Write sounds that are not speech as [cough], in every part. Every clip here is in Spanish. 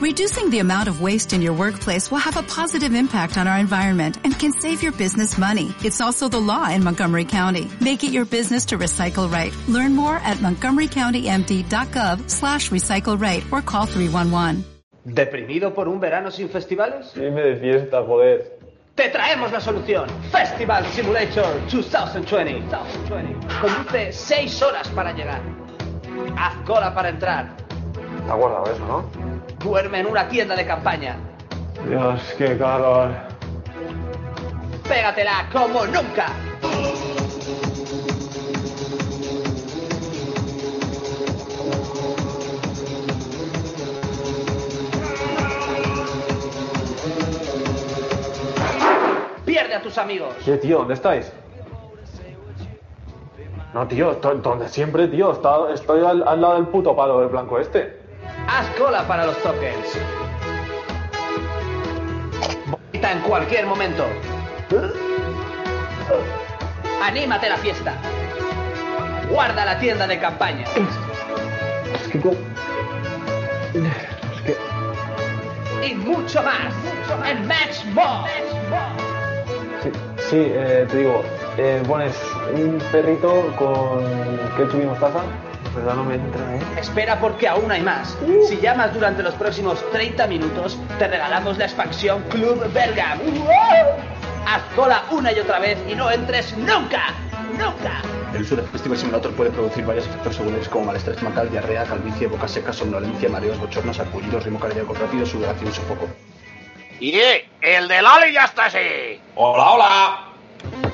Reducing the amount of waste in your workplace will have a positive impact on our environment and can save your business money. It's also the law in Montgomery County. Make it your business to recycle right. Learn more at montgomerycountymd.gov slash recycle right or call 311. ¿Deprimido por un verano sin festivales? Dime de fiesta, joder. Te traemos la solución. Festival Simulator 2020. Conduce 6 horas para llegar. Haz cola para entrar. Está guardado eso, ¿no? Duerme en una tienda de campaña. Dios, qué calor. Pégatela como nunca. Pierde a tus amigos. ¿Qué, tío? ¿Dónde estáis? No, tío, donde siempre, tío. Está- estoy al, al lado del puto palo del blanco este. Haz cola para los tokens. Vomita en cualquier momento. Anímate a la fiesta. Guarda la tienda de campaña. Es que... Es que... Y mucho más. En Match More. Sí, sí eh, te digo, eh, pones un perrito con ketchup y mostaza. ¿Verdad? No me entra, ¿eh? Espera porque aún hay más. Si llamas durante los próximos 30 minutos, te regalamos la expansión Club Bergam. Haz cola una y otra vez y no entres nunca. Nunca. El uso de Festival Simulator puede producir varios efectos secundarios como malestar estomacal, diarrea, calvicie, boca seca, somnolencia, mareos, bochornos, sarpullidos, ritmo cardíaco rápido, sudoración y sofoco. Y el de Lali ya está así. Hola, hola.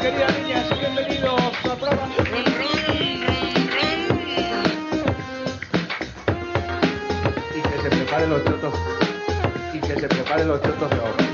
Queridas niñas, y bienvenidos al programa. Y que se preparen los chotos. Y que se preparen los chotos de ahora.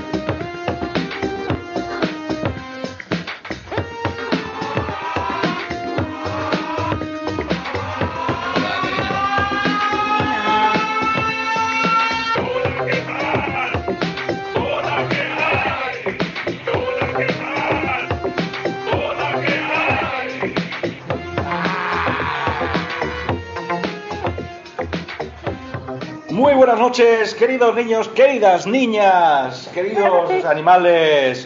Buenas noches, queridos niños, queridas niñas, queridos animales.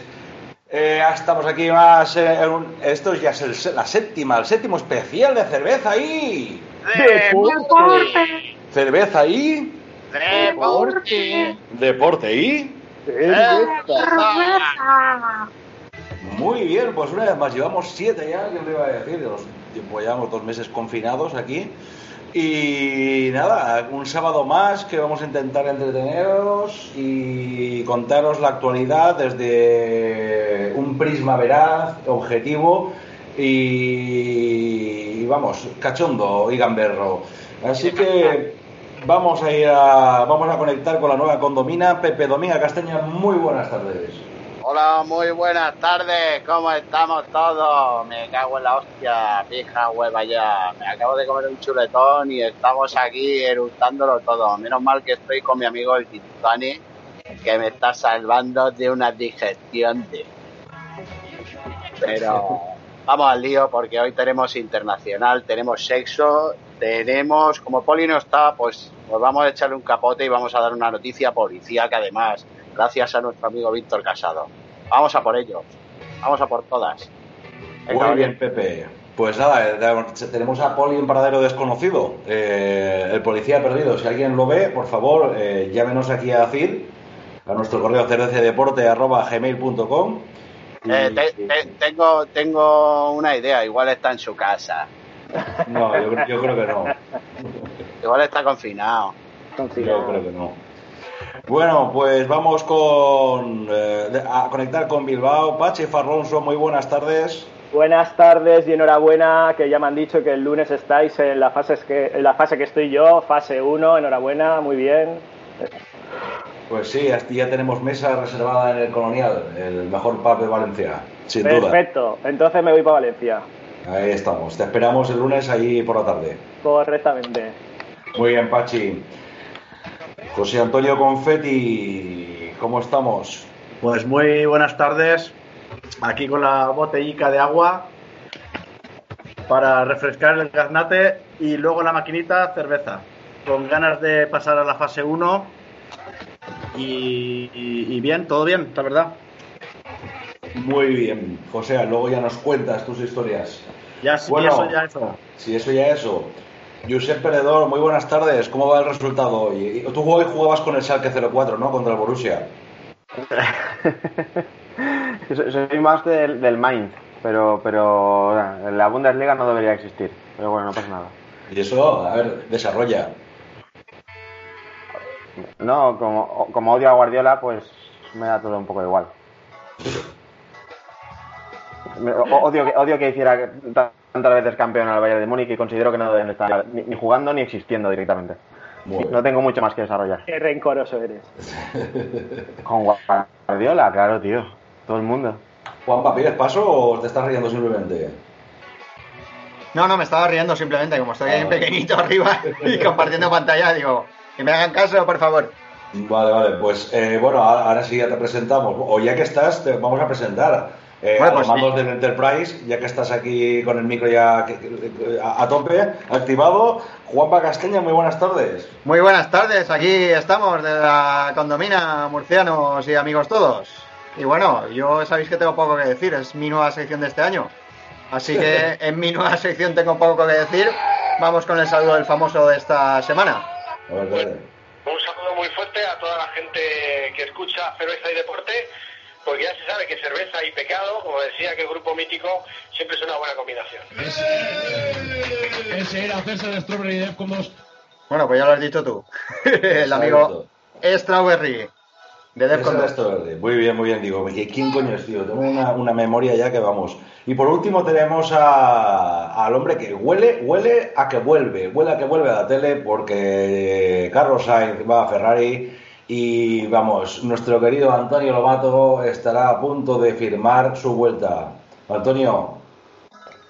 Eh, estamos aquí más. eh, en un- esto ya es el- la séptima, el séptimo especial de cerveza ahí. Deporte. Cerveza ahí, Deporte. deporte ahí. Cerveza. Muy bien, pues una vez más, llevamos siete ya, ¿qué os iba a decir? Los, llevamos dos meses confinados aquí. Y nada, un sábado más que vamos a intentar entreteneros y contaros la actualidad desde un prisma veraz, objetivo y, vamos, cachondo y gamberro. Así que vamos a ir a, vamos a conectar con la nueva condomina. Pepe Dominga Castaña, muy buenas tardes. Hola, muy buenas tardes. ¿Cómo estamos todos? Me cago en la hostia, pija hueva ya. Me acabo de comer un chuletón y estamos aquí eructándolo todo. Menos mal que estoy con mi amigo el Tintani, que me está salvando de una digestión de... Pero vamos al lío porque hoy tenemos internacional, tenemos sexo, tenemos, como Poli no está, pues, pues vamos a echarle un capote y vamos a dar una noticia policíaca además, gracias a nuestro amigo Víctor Casado. Vamos a por ellos, vamos a por todas. Venga, Muy bien, Pepe. Pues nada, eh, tenemos a Poli en paradero desconocido. Eh, el policía perdido. Si alguien lo ve, por favor, eh, llámenos aquí a CIR, a nuestro correo cervecedeporte.gmail.com. Eh, te- te- tengo, tengo una idea, igual está en su casa, No, yo, creo- yo creo que no. igual está confinado. Yo creo que no. Bueno, pues vamos con eh, a conectar con Bilbao. Pachi Farronso, muy buenas tardes. Buenas tardes y enhorabuena, que ya me han dicho que el lunes estáis en la fase que, en la fase que estoy yo, fase 1, enhorabuena, muy bien. Pues sí, ya tenemos mesa reservada en el Colonial, el mejor pub de Valencia, sin duda. Perfecto, entonces me voy para Valencia, Ahí estamos. Te esperamos el lunes allí por la tarde. correctamente. Muy bien, Pachi. José Antonio Confetti, ¿cómo estamos? Pues muy buenas tardes. Aquí con la botellica de agua para refrescar el gaznate y luego la maquinita cerveza. Con ganas de pasar a la fase 1 y, y- y bien, todo bien, la verdad. Muy bien, José, luego ya nos cuentas tus historias. Ya sí, Bueno. eso ya eso. Si eso ya eso. Josep Peredor, muy buenas tardes. ¿Cómo va el resultado hoy? Tú hoy jugabas con el Schalke 04, ¿no? Contra el Borussia. [laughs] Soy más del, del Mainz, pero, pero la Bundesliga no debería existir. Pero bueno, no pasa nada. Y eso, a ver, desarrolla. No, como, como odio a Guardiola, pues me da todo un poco igual. Odio que, odio que hiciera tantas veces campeón al Bayern de Múnich y considero que no deben estar ni, ni jugando ni existiendo directamente. No tengo mucho más que desarrollar. Qué rencoroso eres. [laughs] Con Guardiola, claro, tío. Todo el mundo. Juanpa, ¿pides paso o te estás riendo simplemente? No, no, me estaba riendo simplemente, como estoy ahí en pequeñito arriba y compartiendo [laughs] pantalla, digo, que me hagan caso, por favor. Vale, vale, pues eh, bueno, ahora, ahora sí ya te presentamos. O ya que estás, te vamos a presentar. Eh, Bueno, a los pues mandos sí. del Enterprise, ya que estás aquí con el micro ya que- a, a tope, activado. Juanpa Castaña, muy buenas tardes. Muy buenas tardes, aquí estamos de la condomina, murcianos y amigos todos. Y bueno, yo sabéis que tengo poco que decir, es mi nueva sección de este año. Así que [laughs] en mi nueva sección tengo poco que decir. Vamos con el saludo del famoso de esta semana. A ver, dale. Un saludo muy fuerte a toda la gente que escucha Cerveza y Deporte, porque ya se sabe que cerveza y pecado, como decía que el grupo mítico, siempre es una buena combinación. Ese era César Strawberry Dev con. Bueno, pues ya lo has dicho tú. [laughs] el amigo Strawberry de Ese Defcon era 2. esto verde. Muy bien, muy bien. Digo, ¿qui- ¿quién coño es, tío? Tengo una, una memoria ya que vamos. Y por último tenemos a- al hombre que huele, huele a que vuelve. Huele a que vuelve a la tele porque Carlos Sainz va a Ferrari y vamos, nuestro querido Antonio Lobato estará a punto de firmar su vuelta. Antonio,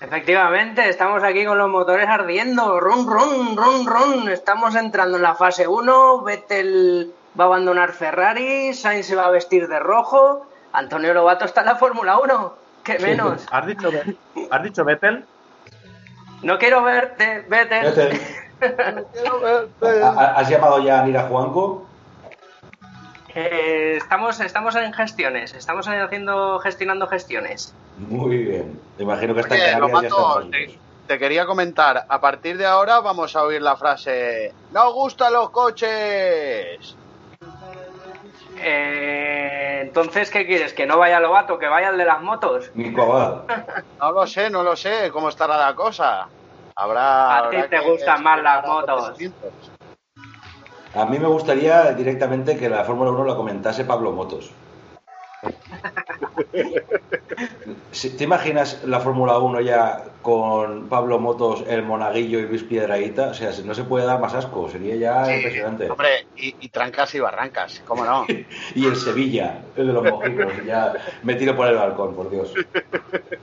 Efectivamente, estamos aquí con los motores ardiendo. Run, run, run, run. Estamos entrando en la fase 1. Vettel va a abandonar Ferrari. Sainz se va a vestir de rojo. Antonio Lobato está en la Fórmula 1. ¿Qué menos? ¿Has dicho, ¿Has dicho Vettel? No quiero verte, Vettel. Vettel. [laughs] ¿ha- ha- ¿has llamado ya a Nira Juanco? Eh, estamos, estamos en gestiones. Estamos haciendo, gestionando gestiones. Muy bien. Imagino que está en Canarias ya Lobato, está te, te quería comentar, a partir de ahora vamos a oír la frase ¡No gustan los coches! Eh, entonces, ¿qué quieres? ¿Que no vaya Lobato? ¿Que vaya el de las motos? Abad. [laughs] No lo sé, no lo sé, cómo estará la cosa. Habrá... A ti habrá te gustan más las motos. acontecimientos. A mí me gustaría directamente que la Fórmula 1 la comentase Pablo Motos. [laughs] Si- ¿Te imaginas la Fórmula 1 ya con Pablo Motos, el Monaguillo y Luis Piedraíta? O sea, no se puede dar más asco, sería ya Sí, impresionante. Hombre, y, y trancas y barrancas, ¿cómo no? [laughs] Y el Sevilla, el de los mojicos, ya me tiro por el balcón, por Dios.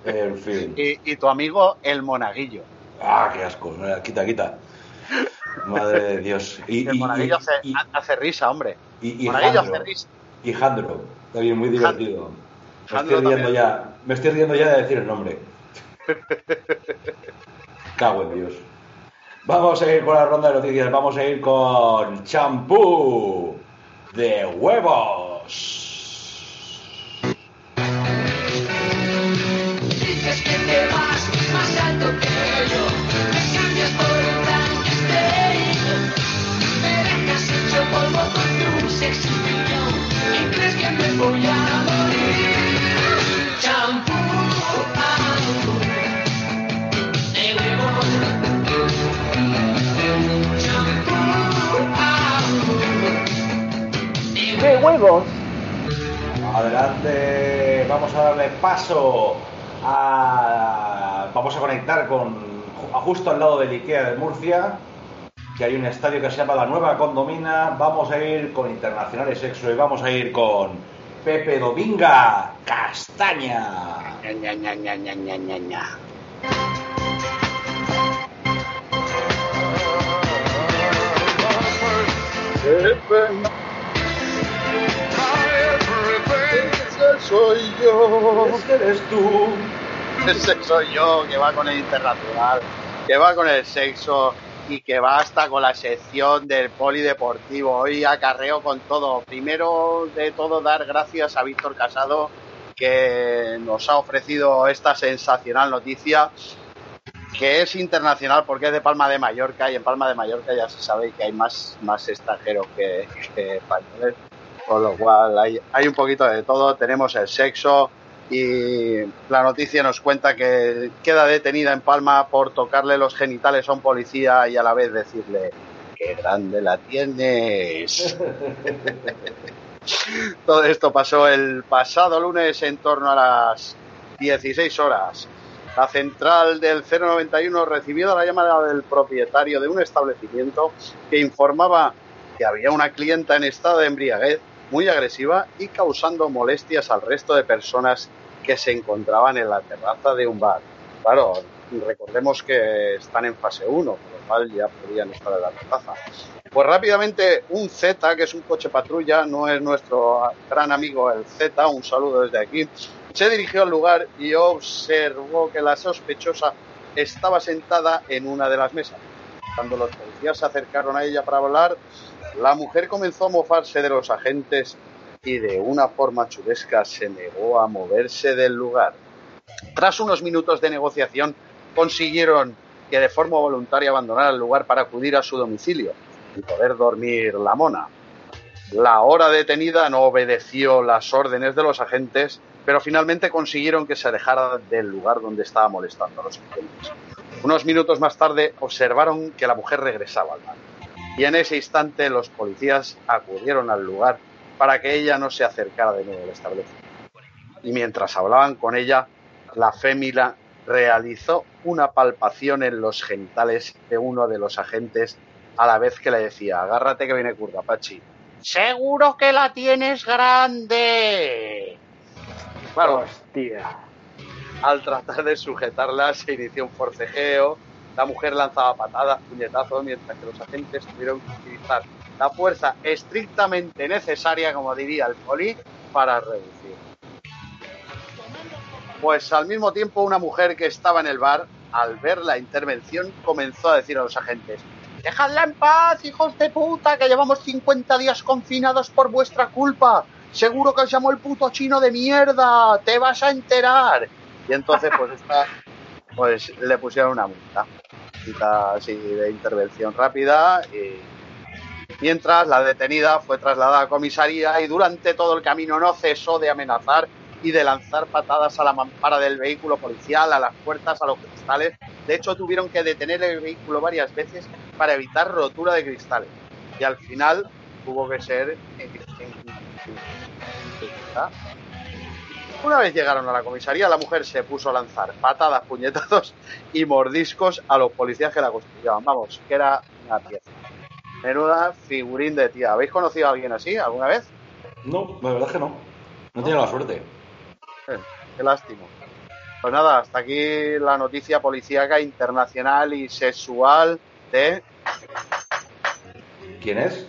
En fin. Y, y tu amigo el monaguillo. Ah, qué asco. Quita, quita. Madre de Dios. Y, y- monaguillo y- hace, hace risa, hombre. y- y monaguillo Jandro. hace risa. Y Jandro, también muy divertido. Me Jandro estoy riendo ya, me estoy riendo ya de decir el nombre. [laughs] Cago en Dios. Vamos a ir con la ronda de noticias, vamos a ir con champú de huevos. Dices que te vas más alto que yo. ¡Qué huevos! Adelante, vamos a darle paso a... Vamos a conectar con justo al lado del IKEA de Murcia, que hay un estadio que se llama La Nueva Condomina. Vamos a ir con Internacionales Sexo y vamos a ir con Pepe Dominga Castaña. Ña, ña, ña, ña, soy yo. Ese eres tú. [laughs] Ese soy yo, que va con el internacional, que va con el sexo y que va hasta con la sección del polideportivo. Hoy acarreo con todo. Primero de todo, dar gracias a Víctor Casado, que nos ha ofrecido esta sensacional noticia que es internacional porque es de Palma de Mallorca y en Palma de Mallorca ya se sabe que hay más, más extranjeros que, que españoles, con lo cual hay, hay un poquito de todo, tenemos el sexo y la noticia nos cuenta que queda detenida en Palma por tocarle los genitales a un policía y a la vez decirle, qué grande la tienes. [laughs] Todo esto pasó el pasado lunes en torno a las 16 horas. La central del 091 recibió la llamada del propietario de un establecimiento que informaba que había una clienta en estado de embriaguez muy agresiva y causando molestias al resto de personas que se encontraban en la terraza de un bar. Claro, recordemos que están en fase 1, por lo cual ya podrían estar en la terraza. Pues rápidamente un Z, que es un coche patrulla, no es nuestro gran amigo el Z, un saludo desde aquí, se dirigió al lugar y observó que la sospechosa estaba sentada en una de las mesas. Cuando los policías se acercaron a ella para hablar, la mujer comenzó a mofarse de los agentes y de una forma chulesca se negó a moverse del lugar. Tras unos minutos de negociación, consiguieron que de forma voluntaria abandonara el lugar para acudir a su domicilio y poder dormir la mona. La hora detenida no obedeció las órdenes de los agentes, pero finalmente consiguieron que se alejara del lugar donde estaba molestando a los agentes. Unos minutos más tarde observaron que la mujer regresaba al bar. Y en ese instante los policías acudieron al lugar para que ella no se acercara de nuevo al establecimiento. Y mientras hablaban con ella, la fémila realizó una palpación en los genitales de uno de los agentes a la vez que le decía, agárrate que viene curva, Pachi. Seguro que la tienes grande. Claro, Hostia. al tratar de sujetarla se inició un forcejeo, la mujer lanzaba patadas, puñetazos, mientras que los agentes tuvieron que utilizar la fuerza estrictamente necesaria, como diría el poli, para reducir. Pues al mismo tiempo una mujer que estaba en el bar, al ver la intervención, comenzó a decir a los agentes, Dejadla en paz, hijos de puta, que llevamos 50 días confinados por vuestra culpa. Seguro que os llamó el puto chino de mierda, te vas a enterar. Y entonces, pues, esta, pues le pusieron una multa. Así de intervención rápida. Y mientras la detenida fue trasladada a comisaría y durante todo el camino no cesó de amenazar y de lanzar patadas a la mampara del vehículo policial, a las puertas, a los cristales. De hecho, tuvieron que detener el vehículo varias veces para evitar rotura de cristales. Y al final tuvo que ser... Una vez llegaron a la comisaría, la mujer se puso a lanzar patadas, puñetazos y mordiscos a los policías que la custodiaban. Vamos, que era una pieza. Menuda figurín de tía. ¿Habéis conocido a alguien así alguna vez? No, la verdad es que no. No he tenido la suerte. Eh, qué lástima. Pues nada, hasta aquí la noticia policíaca internacional y sexual de ¿Quién es?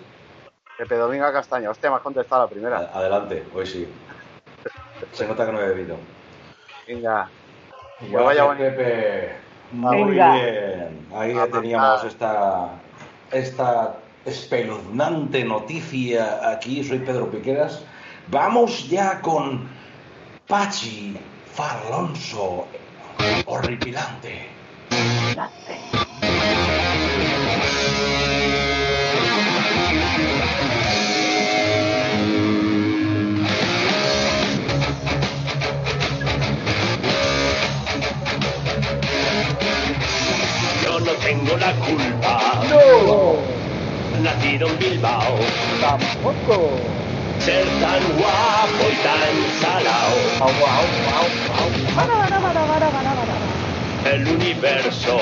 Pepe Dominga Castaño. Hostia, me has contestado la primera. Adelante, hoy sí. Se nota que no he bebido. Venga. Vaya. Pepe. Muy Venga. bien. Ahí ya teníamos esta, esta espeluznante noticia aquí. Soy Pedro Piqueras. Vamos ya con Pachi Farlonso. Horripilante. Yo tengo la culpa. No. Nacido en Bilbao. Tampoco. Ser tan guapo y tan salao. El universo.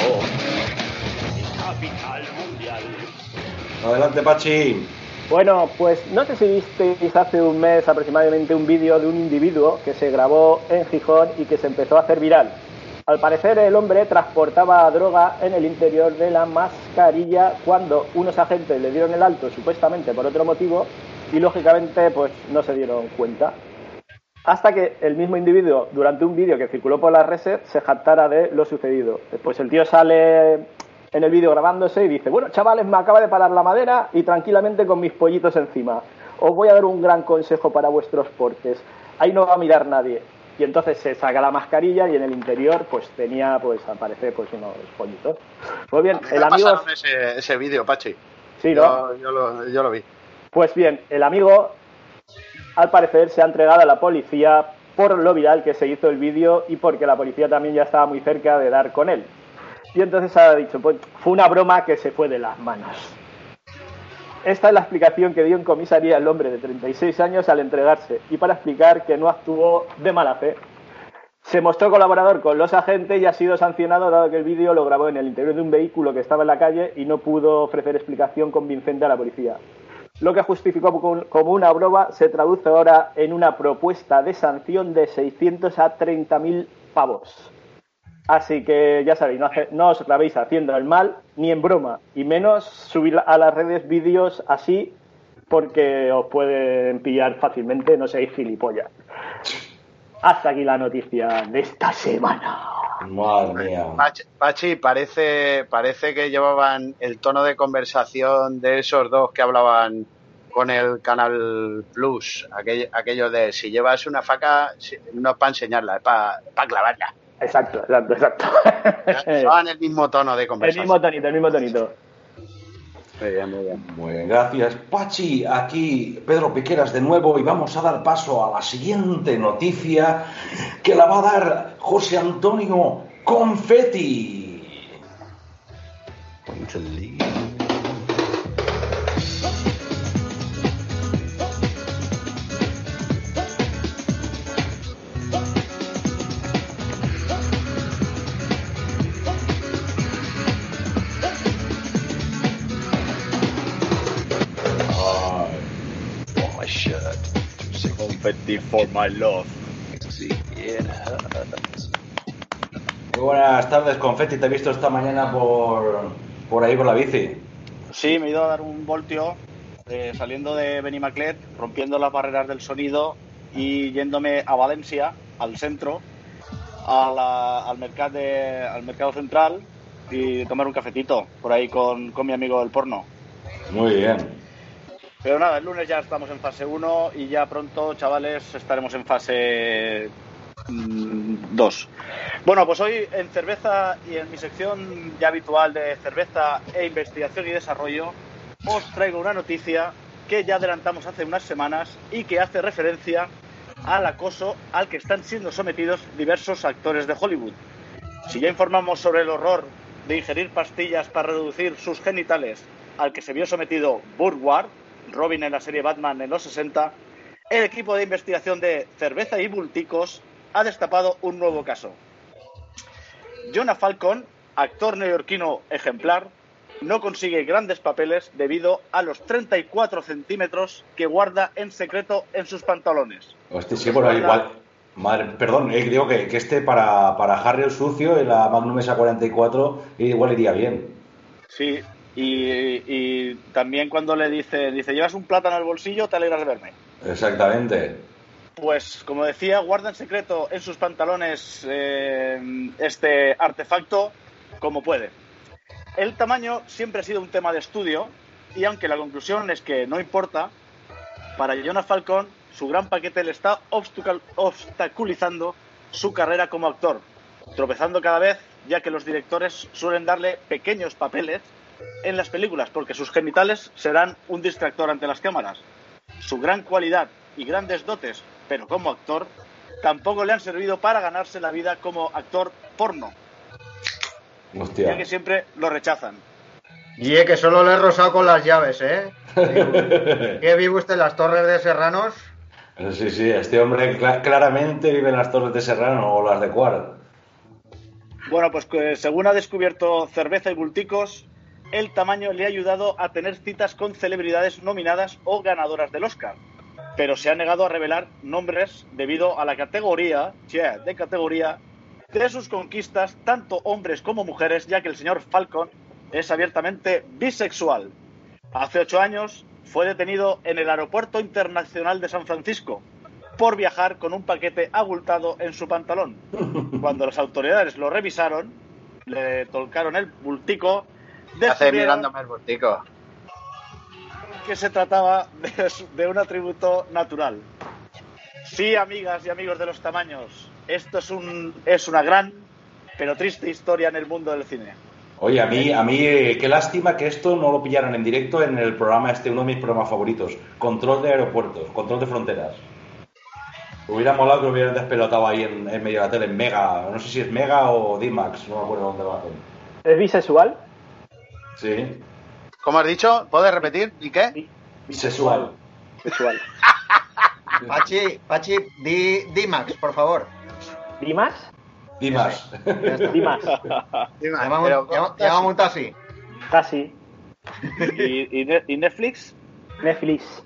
Capital mundial. Adelante, Pachi. Bueno, pues no sé si visteis hace un mes aproximadamente un vídeo de un individuo que se grabó en Gijón y que se empezó a hacer viral. Al parecer el hombre transportaba droga en el interior de la mascarilla cuando unos agentes le dieron el alto supuestamente por otro motivo y lógicamente pues no se dieron cuenta. Hasta que el mismo individuo, durante un vídeo que circuló por las redes, se jactara de lo sucedido. Después el tío sale en el vídeo grabándose y dice, bueno, chavales, me acaba de parar la madera y tranquilamente con mis pollitos encima. Os voy a dar un gran consejo para vuestros portes. Ahí no va a mirar nadie. Y entonces se saca la mascarilla y en el interior pues tenía, pues aparece pues unos pollitos. Pues bien, el amigo... ese, ese vídeo, Pachi. Sí, ¿no? Yo, yo lo, yo lo vi. Pues bien, el amigo al parecer se ha entregado a la policía por lo viral que se hizo el vídeo y porque la policía también ya estaba muy cerca de dar con él. Y entonces ha dicho, pues fue una broma que se fue de las manos. Esta es la explicación que dio en comisaría el hombre de 36 años al entregarse y para explicar que no actuó de mala fe. Se mostró colaborador con los agentes y ha sido sancionado dado que el vídeo lo grabó en el interior de un vehículo que estaba en la calle y no pudo ofrecer explicación convincente a la policía. Lo que justificó como una broma se traduce ahora en una propuesta de sanción de 600 a 30.000 pavos. Así que ya sabéis, no, hace- no os grabéis haciendo el mal ni en broma, y menos subir a las redes vídeos así porque os pueden pillar fácilmente, no seáis gilipollas. Hasta aquí la noticia de esta semana. Madre mía. Pachi, Pachi, parece, parece que llevaban el tono de conversación de esos dos que hablaban con el Canal Plus. Aquello, aquello de si llevas una faca, no es para enseñarla, es para clavarla. Exacto, exacto, exacto. Llevaban el mismo tono de el conversación. mismo tonito, el mismo tonito. Muy bien, muy bien. Muy bien, gracias. Pachi, aquí Pedro Piqueras de nuevo y vamos a dar paso a la siguiente noticia que la va a dar José Antonio Confetti. Confetti for my love. Muy buenas tardes, Confetti. Te he visto esta mañana por, por ahí con la bici. Sí, me he ido a dar un voltio eh, saliendo de Benimaclet, rompiendo las barreras del sonido y yéndome a Valencia, al centro, a la- al, mercat de- al mercado central y tomar un cafetito por ahí con, con mi amigo del porno. Muy bien. Pero nada, el lunes ya estamos en fase 1 y ya pronto, chavales, estaremos en fase 2. Bueno, pues hoy en cerveza y en mi sección ya habitual de cerveza e investigación y desarrollo, os traigo una noticia que ya adelantamos hace unas semanas y que hace referencia al acoso al que están siendo sometidos diversos actores de Hollywood. Si ya informamos sobre el horror de ingerir pastillas para reducir sus genitales al que se vio sometido Burt Ward, Robin en la serie Batman en los 60, el equipo de investigación de Cerveza y Bulticos ha destapado un nuevo caso. Jonah Falcon, actor neoyorquino ejemplar, no consigue grandes papeles debido a los 34 centímetros que guarda en secreto en sus pantalones. Hostia, sí, bueno, igual. Madre, perdón, eh, digo que, que este para, para Harry el sucio en la Magnum esa 44 igual iría bien. Sí, y, y también cuando le dice, dice, llevas un plátano el bolsillo, te alegras de verme. Exactamente. Pues como decía, guarda en secreto en sus pantalones eh, este artefacto como puede. El tamaño siempre ha sido un tema de estudio y aunque la conclusión es que no importa, para Jonas Falcon su gran paquete le está obstaculizando su carrera como actor, tropezando cada vez ya que los directores suelen darle pequeños papeles en las películas porque sus genitales serán un distractor ante las cámaras. Su gran cualidad y grandes dotes, pero como actor, tampoco le han servido para ganarse la vida como actor porno, ya Hostia. que siempre lo rechazan. Y es que solo le he rosado con las llaves, ¿eh? [laughs] ¿Qué vive usted en las torres de Serranos? Sí, sí, este hombre cla- claramente vive en las Torres de Serrano o las de Cuart. Bueno, pues que según ha descubierto Cerveza y Bulticos, el tamaño le ha ayudado a tener citas con celebridades nominadas o ganadoras del Oscar. Pero se ha negado a revelar nombres debido a la categoría, yeah, de categoría, de sus conquistas, tanto hombres como mujeres, ya que el señor Falcon es abiertamente bisexual. Hace ocho años fue detenido en el Aeropuerto Internacional de San Francisco, por viajar con un paquete abultado en su pantalón. [laughs] Cuando las autoridades lo revisaron, le tolcaron el bultico, Hace descubrieron mirándome el botico. que se trataba de, de un atributo natural. Sí, amigas y amigos de los tamaños, esto es, un, es una gran pero triste historia en el mundo del cine. Oye, a mí, a mí eh, qué lástima que esto no lo pillaran en directo en el programa este, uno de mis programas favoritos, Control de Aeropuertos, Control de Fronteras. Hubiera molado que lo hubieran despelotado ahí en, en medio de la tele, en Mega, no sé si es Mega o D-Max, no me acuerdo dónde lo hacen. ¿Es bisexual? Sí, ¿Cómo has dicho? ¿Puedes repetir? ¿Y qué? bisexual. Sexual. [laughs] Pachi, Pachi, di, di Max, por favor. ¿Dimas? D-Max. Dimas. Llamamos, un taxi. Casi. ¿Y, y Ne- y Netflix? Netflix.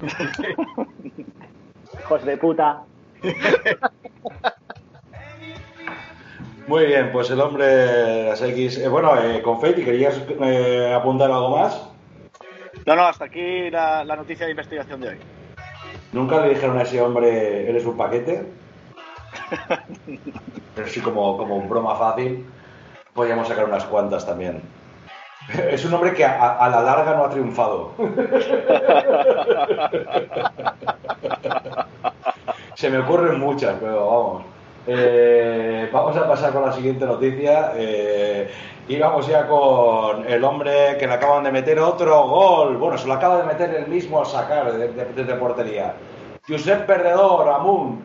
[laughs] Hijos de puta. [laughs] Muy bien, pues el hombre de las X. eh, bueno, eh, Confetti, ¿querías eh, apuntar algo más? No, no, hasta aquí la, la noticia de investigación de hoy. Nunca le dijeron a ese hombre, eres un paquete. [laughs] Pero sí, como, como un broma fácil, podríamos sacar unas cuantas también. Es un hombre que a, a la larga no ha triunfado. [laughs] Se me ocurren muchas, pero vamos. Eh, vamos a pasar con la siguiente noticia. Eh, y vamos ya con el hombre que le acaban de meter otro gol. Bueno, se lo acaba de meter el mismo a sacar de- de- desde portería. Josep Perdedor, Amun.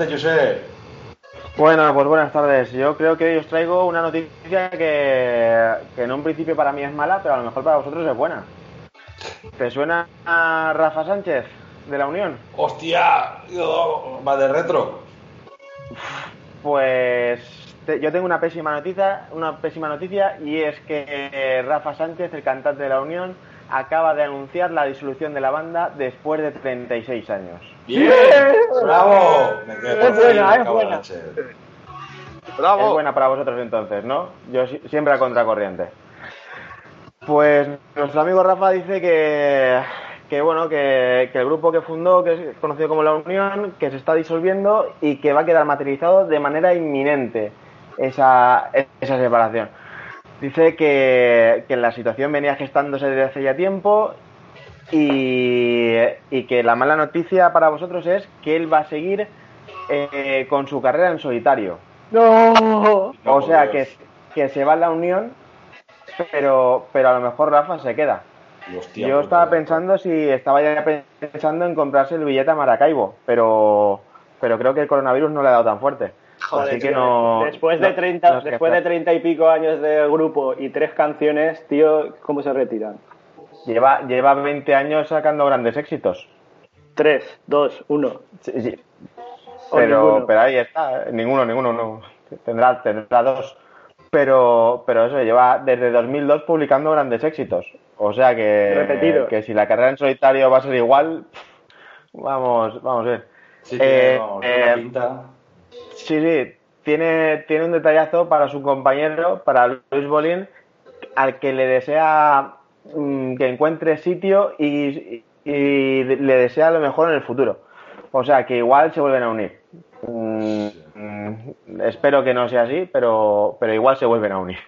Adelante, Josep. Bueno, pues buenas tardes. Yo creo que hoy os traigo una noticia que, que en un principio para mí es mala, pero a lo mejor para vosotros es buena. ¿Te suena a Rafa Sánchez de la Unión? Hostia, va de retro. Pues te- yo tengo una pésima noticia, una pésima noticia y es que eh, Rafa Sánchez, el cantante de la Unión, acaba de anunciar la disolución de la banda después de 36 años. ¡Bien! ¡Bravo! Me Es buena, ahí, es buena. leche. Es buena para vosotros entonces, ¿no? Yo si- siempre a contracorriente. Pues nuestro amigo Rafa dice que, que bueno, que, que el grupo que fundó, que es conocido como La Unión, que se está disolviendo y que va a quedar materializado de manera inminente esa, esa separación. Dice que, que la situación venía gestándose desde hace ya tiempo y, y que la mala noticia para vosotros es que él va a seguir eh, con su carrera en solitario. No. O sea, que, que se va a la Unión, pero, pero a lo mejor Rafa se queda. Hostia, Yo estaba pensando si estaba ya pensando en comprarse el billete a Maracaibo, pero, pero creo que el coronavirus no le ha dado tan fuerte. Joder, Así que tío, no. Después de no- 30, no sé qué después de hacer. 30 y pico años de grupo y tres canciones, tío, ¿cómo se retiran? Lleva, lleva 20 años sacando grandes éxitos. 3, 2, 1. Sí, sí. O Pero, pero ahí está, ninguno, ninguno, no. Tendrá, tendrá dos. Pero, pero eso, lleva desde 2002 publicando grandes éxitos. O sea que, Repetido. que si la carrera en solitario va a ser igual, vamos, vamos a ver. Sí, tiene, Eh, vamos, eh, una pinta. Sí, sí, tiene, tiene un detallazo para su compañero, para Luis Bolín, al que le desea mm, que encuentre sitio y, y le desea lo mejor en el futuro. O sea, que igual se vuelven a unir. Mm, mm, espero que no sea así, pero, pero igual se vuelven a unir.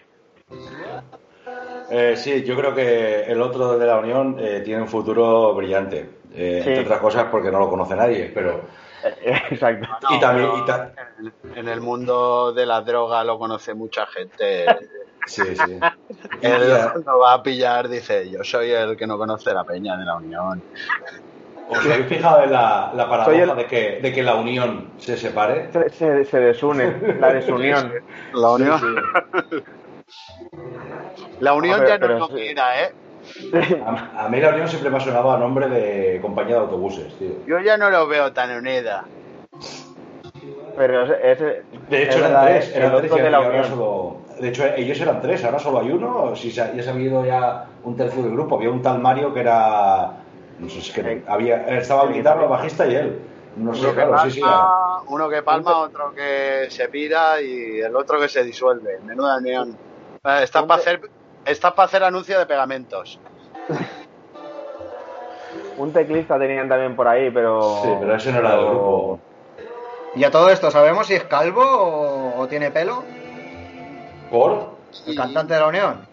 Eh, sí, yo creo que el otro de la Unión eh, tiene un futuro brillante. Eh, Sí. Entre otras cosas porque no lo conoce nadie, pero... [laughs] Exacto. y también... pero y ta- En el mundo de la droga lo conoce mucha gente. Sí, sí. Él cuando va a pillar dice, yo soy el que no conoce la peña de la Unión. ¿Os habéis fijado en la, la paradoja el- de, que, de que la Unión se separe? Se, se- se desune, la desunión. [laughs] La Unión. La Unión ya no es sí. unida, ¿eh? A, a mí la Unión siempre me ha sonado a nombre de compañía de autobuses, tío. Yo ya no lo veo tan unida. Pero es, es- De es hecho, eran verdad, tres, es eran el tres de la Unión. solo, de hecho, ellos eran tres, ahora solo hay uno. o Si se ha- ya se ha habido ya un tercio del grupo. Había un tal Mario que era. No sé, es que había, estaba el guitarra, el bajista y él. No sé, Uno que, claro, sí, sí. palma, uno que palma, otro que se pira y el otro que se disuelve. Menuda neón. Eh, Estás para hacer, estás para hacer anuncio de pegamentos. [laughs] Un teclista tenían también por ahí, pero. Sí, pero ese no era del grupo. Y a todo esto, ¿sabemos si es calvo o, o tiene pelo? ¿Por? El cantante de la Unión.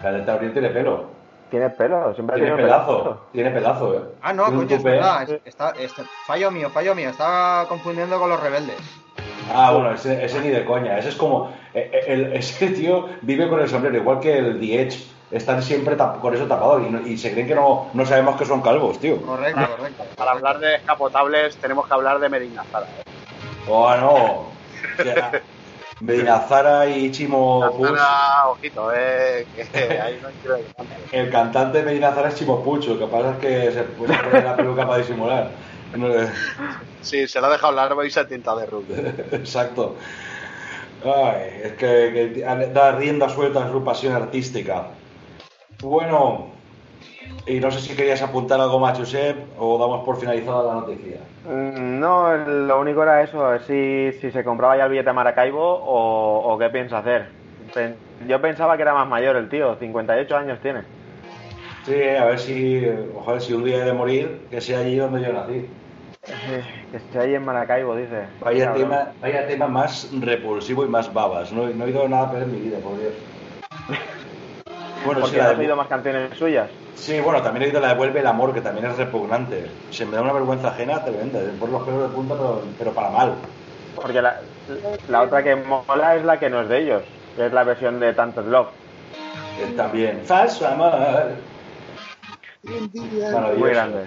Caleta Oriente tiene pelo. Tiene pelo, siempre Tiene pedazo. Tiene pedazo, eh. Ah, no, Tiene coño, es verdad. es- Está, está- fallo mío, fallo mío. Estaba confundiendo con los rebeldes. Ah, bueno, ese, ese ni de coña. Ese es como. eh, eh, el- [laughs] ese tío vive con el sombrero, igual que el The Edge. Están siempre tap- con eso tapado y, no- y se creen que no, no sabemos que son calvos, tío. Correcto, correcto. Para hablar de escapotables tenemos que hablar de Medina Zara. ¿eh? Oh, no. O sea, Medina Zara y Chimo. Zara, ojito, eh, que ahí no. El cantante de Medina Zara es Chimo Puig. Lo que pasa es que se puede poner la peluca para disimular. No, Sí, se lo ha dejado largo y se ha tintado de rubio. [laughs] Exacto. Ay, es que, que da rienda suelta a su pasión artística. Bueno, y no sé si querías apuntar algo más, Josep, o damos por finalizada la noticia. Mm, No, lo único era eso, si, si se compraba ya el billete a Maracaibo o, o qué piensa hacer. Yo pensaba que era más mayor el tío, 58 años tiene. Sí, a ver si, ojalá si un día he de morir, que sea allí donde yo nací. Que esté ahí en Maracaibo, dice. Vaya Cabrón. tema, vaya tema más repulsivo y más babas. No, he- no he oído nada peor en mi vida, por Dios. [laughs] Bueno, Porque sí, la has oído más canciones suyas. Sí, bueno, también he oído la de Vuelve el amor, que también es repugnante. Se me da una vergüenza ajena tremenda, por los pelos de punta, pero, pero para mal. Porque la, la otra que mola es la que no es de ellos, que es la versión de Tantos Love. Él también. Falso amor. Muy grande.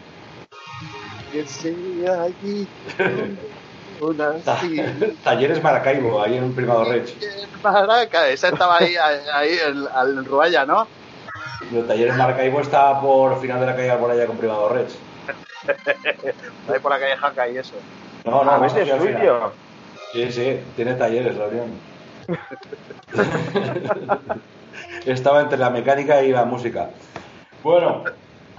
Que sea allí [laughs] una Ta- [laughs] Talleres Maracaibo, ahí en Primado Reich. Maraca, esa estaba ahí, ahí en, en Ruaya, ¿no? Los Talleres Maracaibo está por final de la calle por allá con Primado Reich. [laughs] Ahí por la calle Jaca y eso. No, no, Ah, hacia Es suyo. Sí, sí, tiene talleres Unión. [laughs] Estaba entre la mecánica y la música. Bueno,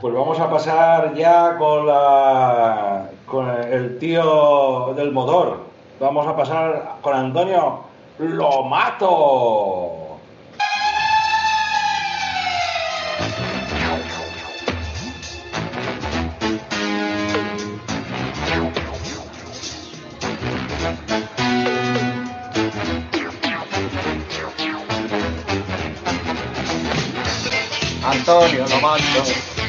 pues vamos a pasar ya con la con el tío del motor. Vamos a pasar con Antonio Lo mato. Antonio lo mando.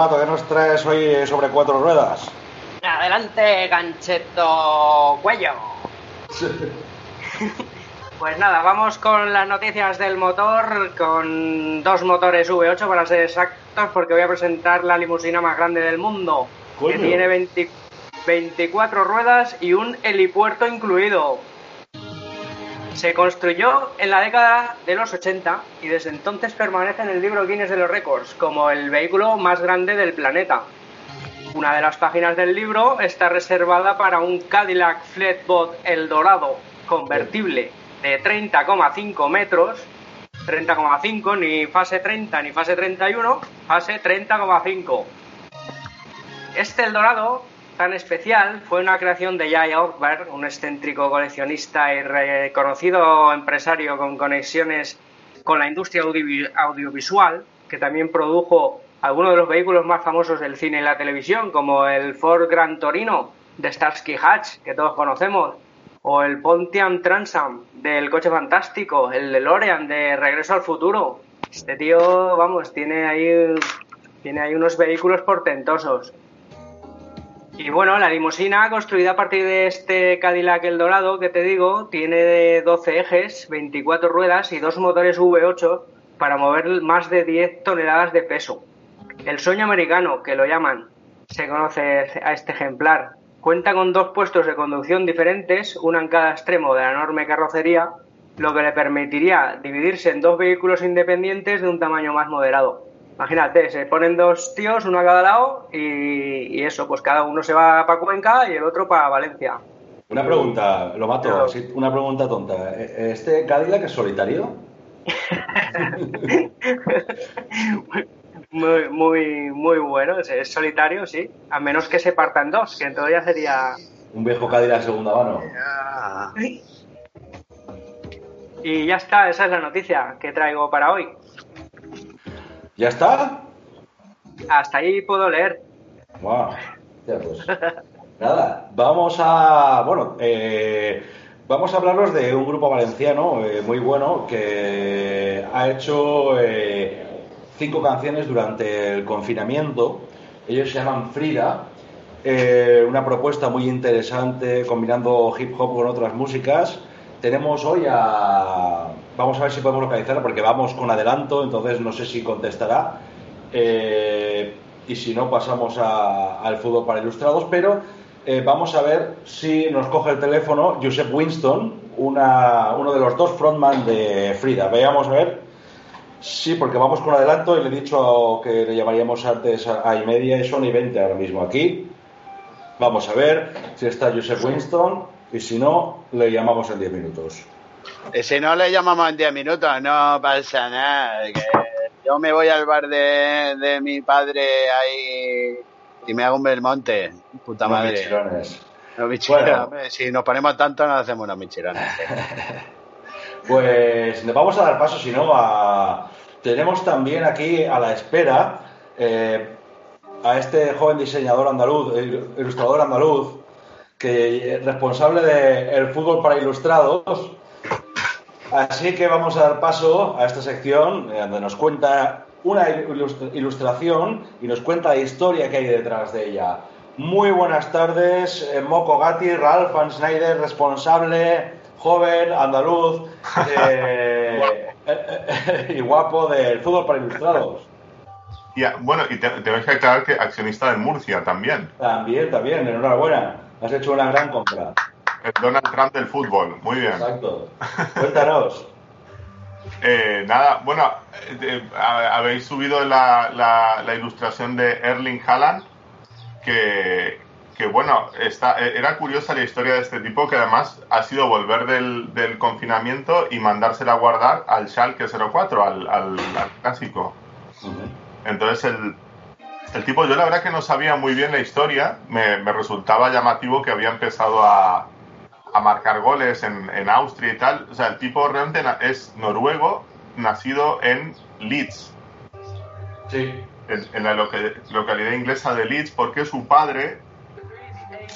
Mato, que nos traes hoy sobre cuatro ruedas. Adelante, gancheto cuello. [laughs] Pues nada, vamos con las noticias del motor, con dos motores V8 para ser exactos, porque voy a presentar la limusina más grande del mundo, que tiene 20 24 ruedas y un helipuerto incluido. Se construyó en la década de los 80 y desde entonces permanece en el libro Guinness de los Récords como el vehículo más grande del planeta. Una de las páginas del libro está reservada para un Cadillac Flatboat El Dorado convertible de 30,5 metros. 30,5, ni fase 30 ni fase 31, fase 30,5. Este El Dorado tan especial fue una creación de Jay Ortberg, un excéntrico coleccionista y reconocido empresario con conexiones con la industria audiovi- audiovisual, que también produjo algunos de los vehículos más famosos del cine y la televisión, como el Ford Gran Torino de Starsky Hatch, que todos conocemos, o el Pontiac Transam del coche fantástico, el DeLorean de Regreso al Futuro. Este tío, vamos, tiene ahí, tiene ahí unos vehículos portentosos. Y bueno, la limusina construida a partir de este Cadillac El Dorado que te digo, tiene 12 ejes, 24 ruedas y dos motores V8 para mover más de 10 toneladas de peso. El sueño americano, que lo llaman, se conoce a este ejemplar. cuenta con dos puestos de conducción diferentes, una en cada extremo de la enorme carrocería, lo que le permitiría dividirse en dos vehículos independientes de un tamaño más moderado. Imagínate, se ponen dos tíos, uno a cada lado, y, y eso, pues cada uno se va para Cuenca y el otro para Valencia. Una pregunta, lo mato, sí, una pregunta tonta. ¿E- ¿Este Cadillac es solitario? [laughs] Muy, muy, muy bueno, es, es solitario, sí. A menos que se partan dos, que entonces ya sería. Un viejo Cadillac segunda mano. Y ya está, esa es la noticia que traigo para hoy. ¿Ya está? Hasta ahí puedo leer. Wow. Ya, pues. [laughs] Nada, vamos a. Bueno, eh, vamos a hablaros de un grupo valenciano eh, muy bueno que ha hecho eh, cinco canciones durante el confinamiento. Ellos se llaman Frida. Una propuesta muy interesante combinando hip hop con otras músicas. Tenemos hoy a. Vamos a ver si podemos localizarla porque vamos con adelanto, entonces no sé si contestará. Eh, y si no, pasamos a- al fútbol para ilustrados. Pero eh, vamos a ver si nos coge el teléfono Josep Winston, una- uno de los dos frontman de Frida. Veamos a ver. Sí, porque vamos con adelanto y le he dicho que le llamaríamos antes a, y media y son y 20 ahora mismo aquí. Vamos a ver si está Josep Winston y si no, le llamamos en 10 minutos. Y si no le llamamos en 10 minutos, no pasa nada. que yo me voy al bar de, de mi padre ahí y me hago un Belmonte. Puta Unos madre. michelones. Los michelones, Bueno. si nos ponemos tanto, nos hacemos unos michelones. [laughs] Pues le vamos a dar paso, si no, a... Tenemos también aquí a la espera eh, a este joven diseñador andaluz, eh, ilustrador andaluz, que es responsable del fútbol para ilustrados. Así que vamos a dar paso a esta sección eh, donde nos cuenta una ilust- ilustración y nos cuenta la historia que hay detrás de ella. Muy buenas tardes, eh, Moco Gatti, Ralph Van Schneider, responsable, joven, andaluz [laughs] eh, eh, y guapo del fútbol para ilustrados. Y, bueno, y te, tenemos que aclarar que accionista de Murcia también. También, también, enhorabuena. Has hecho una gran compra. El Donald Trump del fútbol. Muy bien. Exacto. Cuéntanos. [laughs] Eh, nada, bueno, eh, eh, ha- habéis subido la, la- la ilustración de Erling Haaland, que, que, bueno, está, eh, era curiosa la historia de este tipo, que además ha sido volver del, del confinamiento y mandársela a guardar al Schalke 04, al, al, al clásico. Entonces el, el tipo, yo la verdad que no sabía muy bien la historia, me, me resultaba llamativo que había empezado a, a marcar goles en, en Austria y tal. O sea, el tipo realmente es noruego, nacido en Leeds. Sí. En, en la loca- localidad inglesa de Leeds, porque su padre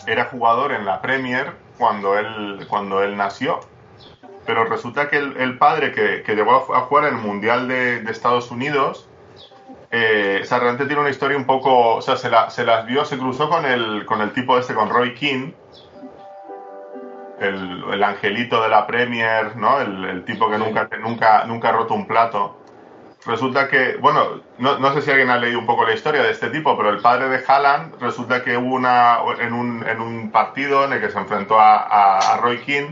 era jugador en la Premier cuando él, cuando él nació. Pero resulta que el, el padre que, que llegó a jugar en el Mundial de, de Estados Unidos, eh, o sea, realmente tiene una historia un poco, o sea, se, la- se las vio, se cruzó con el, con el tipo este, con Roy King, el, el angelito de la Premier, ¿no? El, el tipo que nunca, que nunca, nunca ha roto un plato. Resulta que, bueno, no, no sé si alguien ha leído un poco la historia de este tipo, pero el padre de Haaland resulta que hubo una, en un, en un partido en el que se enfrentó a, a- a Roy King,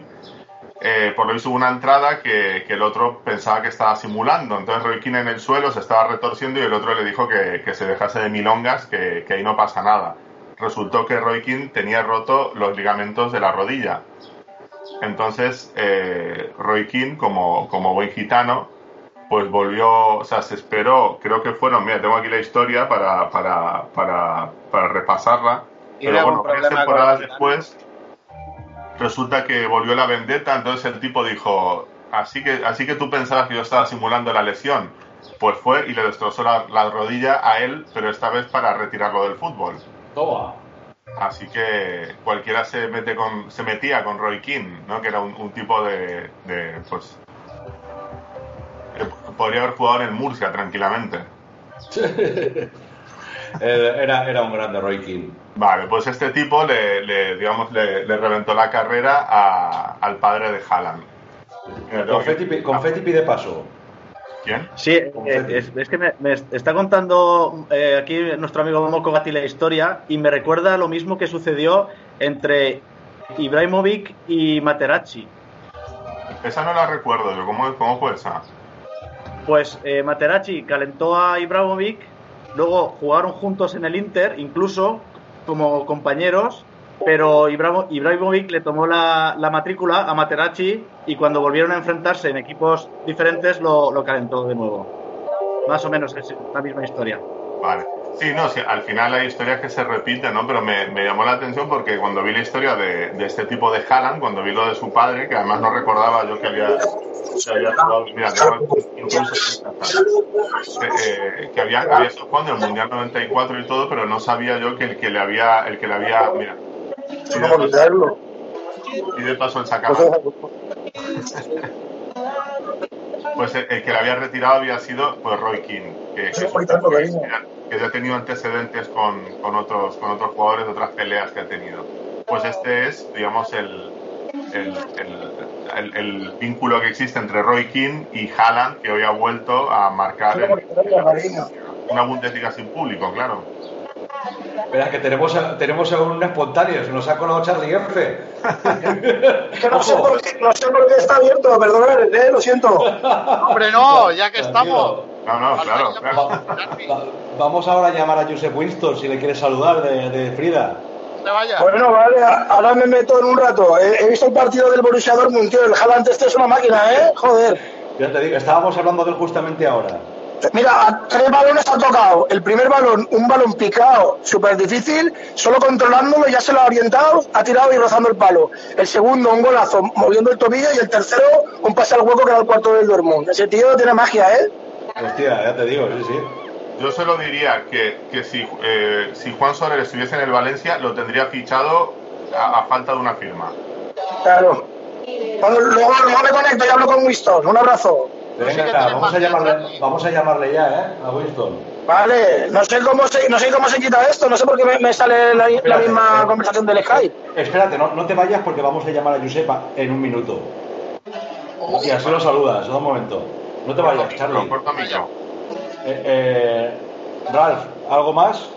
eh, por lo visto hubo una entrada que, que el otro pensaba que estaba simulando. Entonces Roy King en el suelo se estaba retorciendo y el otro le dijo que, que se dejase de milongas, que, que ahí no pasa nada. Resultó que Roy King tenía roto los ligamentos de la rodilla. Entonces, eh, Roy King, como, como buen gitano, pues volvió, o sea, se esperó, creo que fueron, mira, tengo aquí la historia para, para, para, para repasarla. ¿Tiene Pero bueno, varias temporadas después, resulta que volvió la vendetta, entonces el tipo dijo, así que, así que tú pensabas que yo estaba simulando la lesión. Pues fue y le destrozó la, la rodilla a él, pero esta vez para retirarlo del fútbol. Toma. Así que cualquiera se mete con, se metía con Roy King, ¿no? Que era un, un tipo de, de, pues que podría haber jugado en el Murcia tranquilamente. Eh, Era, era un grande Roy King. Vale, pues este tipo le, le, digamos, le, le reventó la carrera a- al padre de Haaland. Confetti, confetti pide paso. ¿Quién? Sí, eh, es, es que me, me está contando eh, aquí nuestro amigo Moco Gatti la historia y me recuerda lo mismo que sucedió entre Ibrahimovic y Materazzi. Esa no la recuerdo yo. ¿Cómo, cómo fue esa? Pues eh, Materazzi calentó a Ibrahimovic, luego jugaron juntos en el Inter, incluso como compañeros, pero Ibrahimo- Ibrahimovic le tomó la, la matrícula a Materazzi y cuando volvieron a enfrentarse en equipos diferentes lo, lo calentó de nuevo. Más o menos es la misma historia. Vale. Sí, no, sí, al final hay historias que se repiten, ¿no? Pero me, me llamó la atención porque cuando vi la historia de, de este tipo de Haaland, cuando vi lo de su padre, que además no recordaba yo que había, que había jugado, mira, que, había, en el Mundial 94 y todo, pero no sabía yo que el que le había, el que le había, mira, de paso, y de paso el sacaba. [laughs] Pues el, el que le había retirado había sido pues Roy King, que, que, que ya ha tenido antecedentes con, con otros con otros jugadores de otras peleas que ha tenido. Pues este es, digamos, el, el, el, vínculo que existe entre Roy King y Haaland, que hoy ha vuelto a marcar en una Bundesliga sin público, claro. Espera, que tenemos a, tenemos a un espontáneo, se nos ha colado Charlie F. Es [laughs] que no sé, por qué, no sé por qué está abierto, perdonad, eh, lo siento. Hombre, no, ya que estamos. No, no, claro, claro. Vamos ahora a llamar a Josep Winston si le quieres saludar de, de Frida. Bueno, vale, ahora me meto en un rato. He, he visto el partido del Borussia Dortmund, tío. El Haaland este es una máquina, ¿eh? Joder. Ya te digo, estábamos hablando de él justamente ahora. Mira, a tres balones ha tocado. El primer balón, un balón picado, súper difícil, solo controlándolo, ya se lo ha orientado, ha tirado y rozando el palo. El segundo, un golazo, moviendo el tobillo, y el tercero, un pase al hueco que era el cuarto del Dortmund. Ese tío tiene magia, ¿eh? Hostia, ya te digo, sí, sí. Yo se lo diría que, que si, eh, si Juan Soler estuviese en el Valencia, lo tendría fichado a, a falta de una firma. Claro. Bueno, luego, luego me conecto y hablo con Winston. Un abrazo. Venga, vamos a llamarle, vamos a llamarle ya, ¿eh? A Winston. Vale, no sé cómo se, no sé cómo se quita esto, no sé por qué me, me sale la, misma eh. conversación del Skype. Espérate, no, no te vayas porque vamos a llamar a Josepa en un minuto. Y así lo saludas, un momento. No te vayas, Charlie. Eh, eh, Ralph, ¿algo más?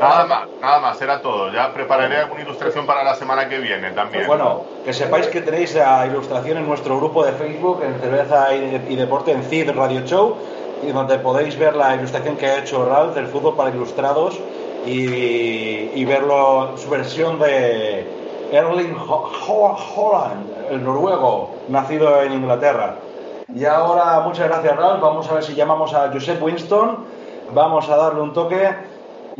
Nada más, nada más, era todo. Ya prepararé alguna ilustración para la semana que viene también. Bueno, que sepáis que tenéis la ilustración en nuestro grupo de Facebook, en Cerveza y, Deporte, en CID Radio Show, y donde podéis ver la ilustración que ha hecho Ralph del fútbol para ilustrados y, y verlo, su versión de Erling Ho- Ho- Holland, el noruego, nacido en Inglaterra. Y ahora, muchas gracias Ralph, vamos a ver si llamamos a Josep Winston, vamos a darle un toque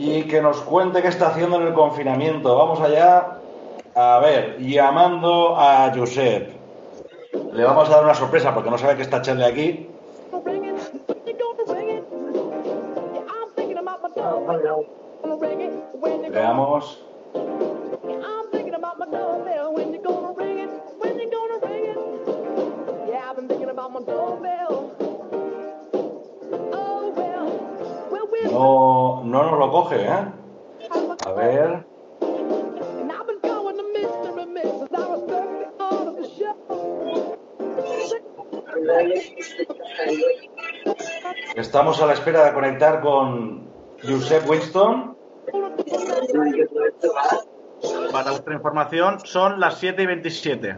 y que nos cuente qué está haciendo en el confinamiento. Vamos allá. A ver, llamando a Josep. Le vamos a dar una sorpresa porque no sabe que está Charlie aquí. Veamos. No, no nos lo coge, ¿eh? A ver. Estamos a la espera de conectar con Josep Winston. Para vuestra información, son las 7 y 27.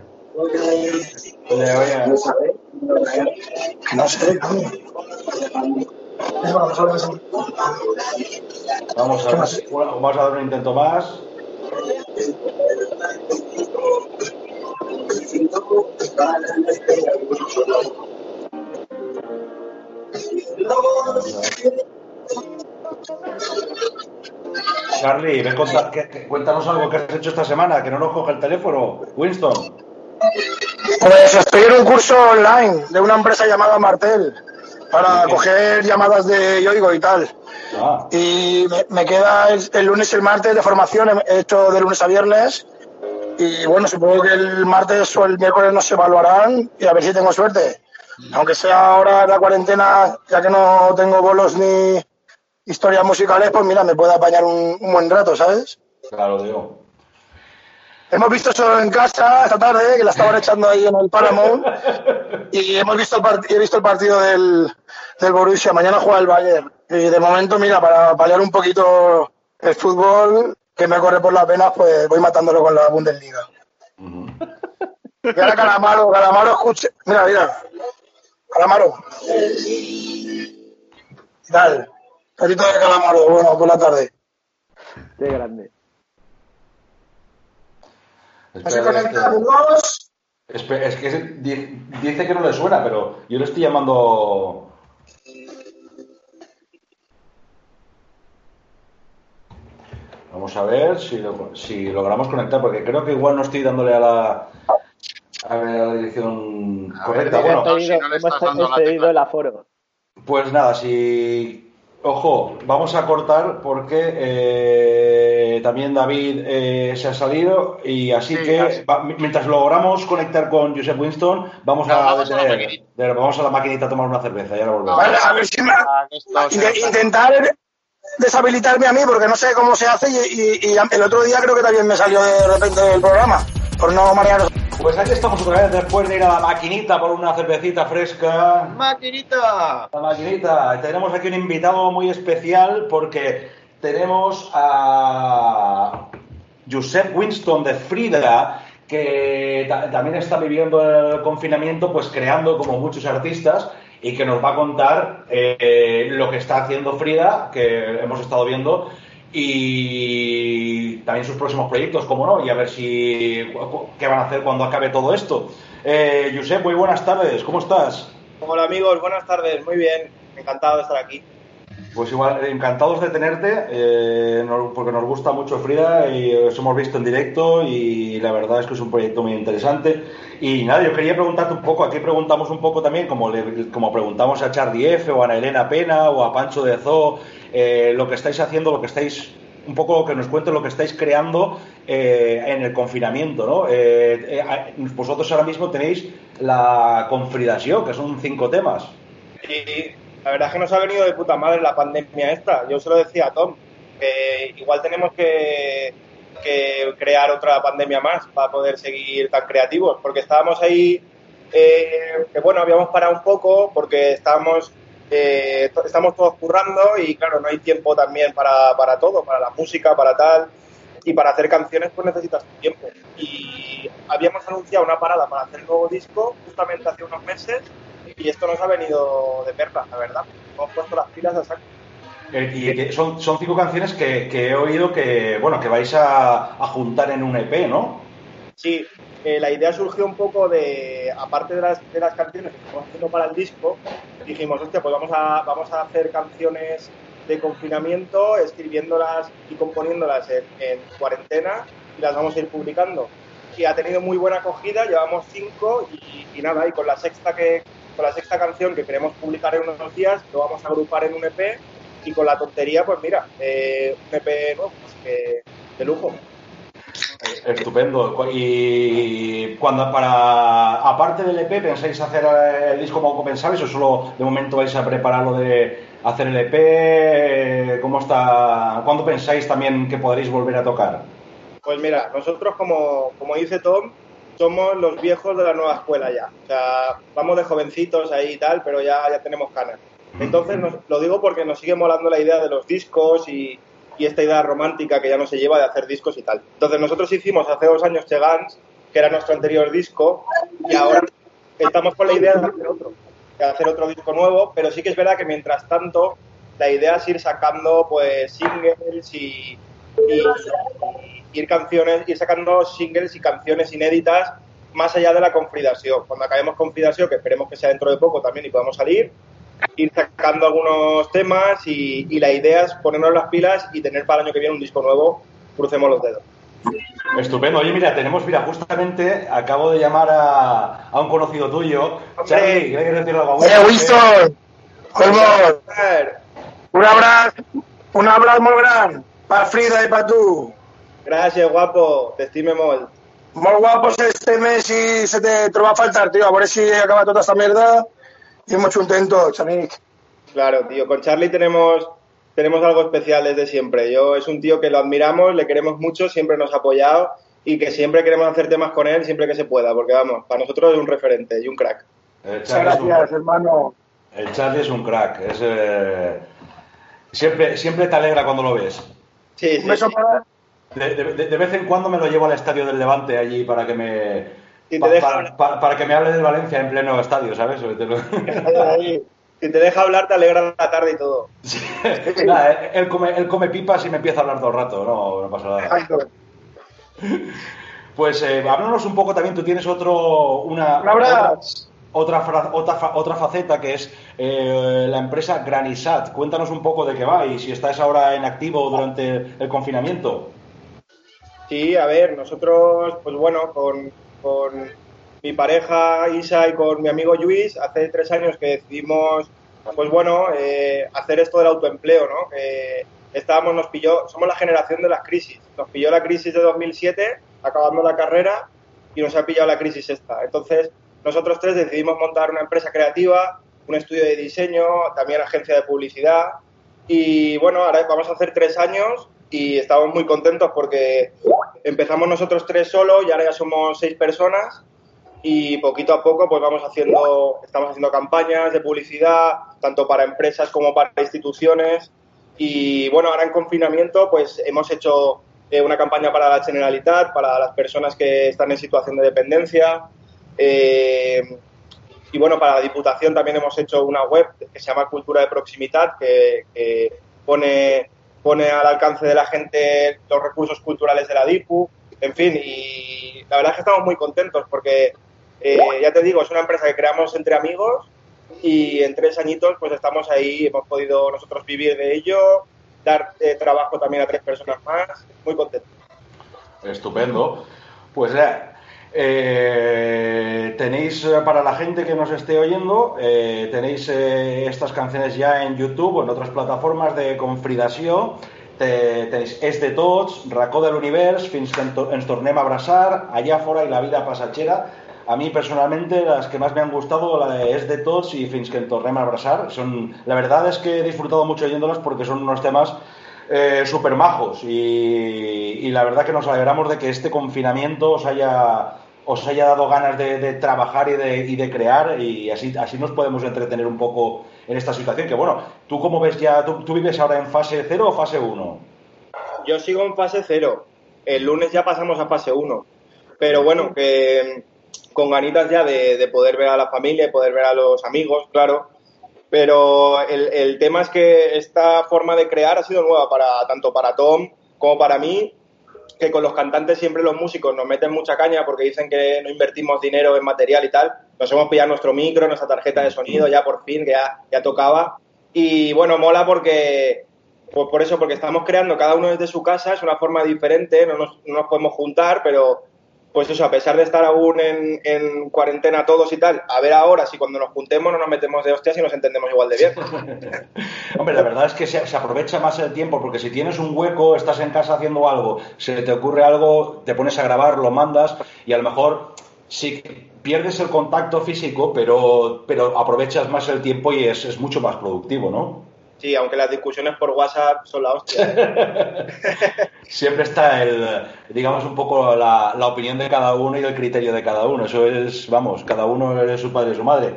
Le voy a... No sé. Vamos a, bueno, vamos a dar un intento más. Charlie, ven, conta- que- que- cuéntanos algo que has hecho esta semana, que no nos coge el teléfono. Winston. Pues estoy en un curso online de una empresa llamada Martel para coger llamadas de Yoigo y tal. Ah. Y me, me queda el, el lunes y el martes de formación, he hecho de lunes a viernes. Y bueno, supongo que el martes o el miércoles nos evaluarán y a ver si tengo suerte. Aunque sea ahora la cuarentena, ya que no tengo bolos ni historias musicales, pues mira, me puede apañar un, un buen rato, ¿sabes? Claro, digo. Hemos visto eso en casa esta tarde, que la estaban echando ahí en el Paramount. Y hemos visto el part- he visto el partido del, del Borussia. Mañana juega el Bayern. Y de momento, mira, para paliar un poquito el fútbol, que me corre por las venas, pues voy matándolo con la Bundesliga. Y ahora Calamaro, Calamaro, escuche. Mira, mira. Calamaro. ¿Qué tal? Carito de Calamaro, bueno, por la tarde. Qué grande. ¿No se conecta Burgos? Espe- Es que di- dice que no le suena, pero yo le estoy llamando. Vamos a ver si, lo- si logramos conectar, porque creo que igual no estoy dándole a la, a ver, a la dirección correcta. Hemos Bueno, cedido- hemos cedido el aforo. pues nada, si. Ojo, vamos a cortar porque eh, también David eh, se ha salido y así Sí, que va- mientras logramos conectar con Joseph Winston, vamos a vamos a la detener- maquinita. de- vamos a la maquinita a tomar una cerveza y ahora volvemos. Vale, a ver si me... Inde- intentar deshabilitarme a mí porque no sé cómo se hace y, y- y el otro día creo que también me salió de repente del programa por no marearos. Pues aquí estamos otra vez después de ir a la maquinita por una cervecita fresca. ¡Maquinita! La maquinita. Tenemos aquí un invitado muy especial porque tenemos a Josep Winston de Frida, que ta- también está viviendo el confinamiento, pues creando como muchos artistas y que nos va a contar eh, lo que está haciendo Frida, que hemos estado viendo, y también sus próximos proyectos, como no, y a ver si qué van a hacer cuando acabe todo esto. Eh, Josep, muy buenas tardes, ¿cómo estás? Hola amigos, buenas tardes, muy bien, encantado de estar aquí. Pues igual, encantados de tenerte, eh, porque nos gusta mucho Frida y os hemos visto en directo y la verdad es que es un proyecto muy interesante. Y nada, yo quería preguntarte un poco, aquí preguntamos un poco también, como, le- como preguntamos a Charlie F o a Ana Elena Pena o a Pancho de Zoo, eh, lo que estáis haciendo, lo que estáis, un poco que nos cuentes lo que estáis creando eh, en el confinamiento, ¿no? Eh, eh, a- vosotros ahora mismo tenéis la Confridación, que son cinco temas. Y la verdad es que nos ha venido de puta madre la pandemia esta. Yo se lo decía a Tom, que igual tenemos que, crear otra pandemia más para poder seguir tan creativos, porque estábamos ahí, eh, que bueno, habíamos parado un poco porque estábamos, eh, estamos todos currando y claro, no hay tiempo también para, para todo, para la música, para tal. Y para hacer canciones pues necesitas tiempo. Y habíamos anunciado una parada para hacer el nuevo disco justamente hace unos meses y esto nos ha venido de perla, la verdad. Hemos puesto las pilas a saco. Eh, y son, son cinco canciones que, que he oído que, bueno, que vais a, a juntar en un EP, ¿no? Sí, eh, la idea surgió un poco de, aparte de las, de las canciones que estamos haciendo para el disco, dijimos, hostia, pues vamos a, vamos a hacer canciones de confinamiento, escribiéndolas y componiéndolas en, en cuarentena y las vamos a ir publicando. Y ha tenido muy buena acogida, llevamos cinco y, nada, y con la sexta que con la sexta canción que queremos publicar en unos días, lo vamos a agrupar en un EP y con la tontería, pues mira, eh, un EP pues de lujo. Estupendo. Y cuando para aparte del EP pensáis hacer eh, el disco como pensabais o solo de momento vais a preparar lo de hacer el EP, ¿cómo está? ¿Cuándo pensáis también que podréis volver a tocar? Pues mira, nosotros como, como dice Tom, somos los viejos de la nueva escuela ya. O sea, vamos de jovencitos ahí y tal, pero ya, ya tenemos canas. Entonces, nos- lo digo porque nos sigue molando la idea de los discos y, y esta idea romántica que ya no se lleva de hacer discos y tal. Entonces, nosotros hicimos hace dos años Chegans, que era nuestro anterior disco, y ahora estamos con la idea de hacer otro, de hacer otro disco nuevo, pero sí que es verdad que mientras tanto, la idea es ir sacando pues singles y, ir canciones, ir sacando singles y canciones inéditas más allá de la confidación. Cuando acabemos confidación, que esperemos que sea dentro de poco también y podamos salir, ir sacando algunos temas y, y la idea es ponernos las pilas y tener para el año que viene un disco nuevo, crucemos los dedos. Estupendo. Oye, mira, tenemos, mira, justamente acabo de llamar a, a un conocido tuyo. Charlie, ¿qué quieres decir algo? Eh, Winston, un abrazo, un abrazo muy gran para Frida y para tú. Gracias, guapo, te estime molt. Molt guapos este mes y se te, te lo va a faltar, tío. A ver si acaba toda esta mierda y hemos contento, Chanik. Claro, tío, con Charlie tenemos, tenemos algo especial desde siempre. Yo es un tío que lo admiramos, le queremos mucho, siempre nos ha apoyado y que siempre queremos hacer temas con él siempre que se pueda, porque vamos, para nosotros es un referente y un crack. El Muchas un, gracias, hermano. el Charlie es un crack. Es, eh, siempre, siempre te alegra cuando lo ves. Sí, Un beso para, De, de- de- vez en cuando me lo llevo al estadio del Levante allí para que me. Si pa- para, para- para que me hable del Valencia en pleno estadio, ¿sabes? Si te deja hablar, te alegra la tarde y todo. Nada, él, come, él come pipas y me empieza a hablar todo el rato, no, no pasa nada. Pues eh, háblanos un poco también, tú tienes otro, una, otra, otra, otra, fa- otra faceta que es eh, la empresa Granisat. Cuéntanos un poco de qué va y si estás ahora en activo durante el confinamiento. Sí, a ver, nosotros, pues bueno, con, con mi pareja Isa y con mi amigo Luis, hace tres años que decidimos, pues bueno, eh, hacer esto del autoempleo, ¿no? Estábamos, nos pilló, somos la generación de las crisis. Nos pilló la crisis de 2007, acabando la carrera, y nos ha pillado la crisis esta. Entonces, nosotros tres decidimos montar una empresa creativa, un estudio de diseño, también agencia de publicidad, y bueno, ahora vamos a hacer tres años y estamos muy contentos porque empezamos nosotros tres solo y ahora ya somos seis personas y poquito a poco pues vamos haciendo, estamos haciendo campañas de publicidad, tanto para empresas como para instituciones. Y bueno, ahora en confinamiento pues hemos hecho eh, una campaña para la Generalitat, para las personas que están en situación de dependencia. Eh, y bueno, para la Diputación también hemos hecho una web que se llama Cultura de Proximidad, que, que pone, pone al alcance de la gente los recursos culturales de la DIPU, en fin, y la verdad es que estamos muy contentos porque, eh, ya te digo, es una empresa que creamos entre amigos y en tres añitos pues estamos ahí, hemos podido nosotros vivir de ello, dar eh, trabajo también a tres personas más, muy contentos. Estupendo. Pues ya, eh, tenéis eh, para la gente que nos esté oyendo, eh, tenéis estas canciones ya en YouTube o en otras plataformas de Confridació. Te, tenéis És de tots, Racó de l'univers, fins que tornem a Allá fora y la vida pasachera. A mí personalmente las que más me han gustado la de Es de tots y fins que tornem a. Son, la verdad es que he disfrutado mucho oyéndolas porque son unos temas súper majos y, y la verdad que nos alegramos de que este confinamiento os haya, os haya dado ganas de, de trabajar y de, y de crear y así, así nos podemos entretener un poco en esta situación. Que bueno, ¿tú cómo ves ya? ¿Tú, tú vives ahora en fase 0 o fase 1? Yo sigo en fase cero. El lunes ya pasamos a fase 1. Pero bueno, que con ganitas ya de, de poder ver a la familia y poder ver a los amigos, claro. Pero el, el tema es que esta forma de crear ha sido nueva para tanto para Tom como para mí, que con los cantantes siempre los músicos nos meten mucha caña porque dicen que no invertimos dinero en material y tal. Nos hemos pillado nuestro micro, nuestra tarjeta de sonido ya por fin, que ya, ya tocaba. Y bueno, mola porque pues por eso, porque estamos creando cada uno desde su casa, es una forma diferente, no nos, no nos podemos juntar, pero pues eso, a pesar de estar aún en, en cuarentena todos y tal, a ver ahora si cuando nos juntemos no nos metemos de hostias y nos entendemos igual de bien. [laughs] Hombre, la verdad es que se, se aprovecha más el tiempo porque si tienes un hueco, estás en casa haciendo algo, se te ocurre algo, te pones a grabar, lo mandas y a lo mejor sí pierdes el contacto físico, pero, pero aprovechas más el tiempo y es, es mucho más productivo, ¿no? Sí, aunque las discusiones por WhatsApp son la hostia. [laughs] Siempre está el, digamos, un poco la, la opinión de cada uno y el criterio de cada uno. Eso es, vamos, cada uno es su padre y su madre.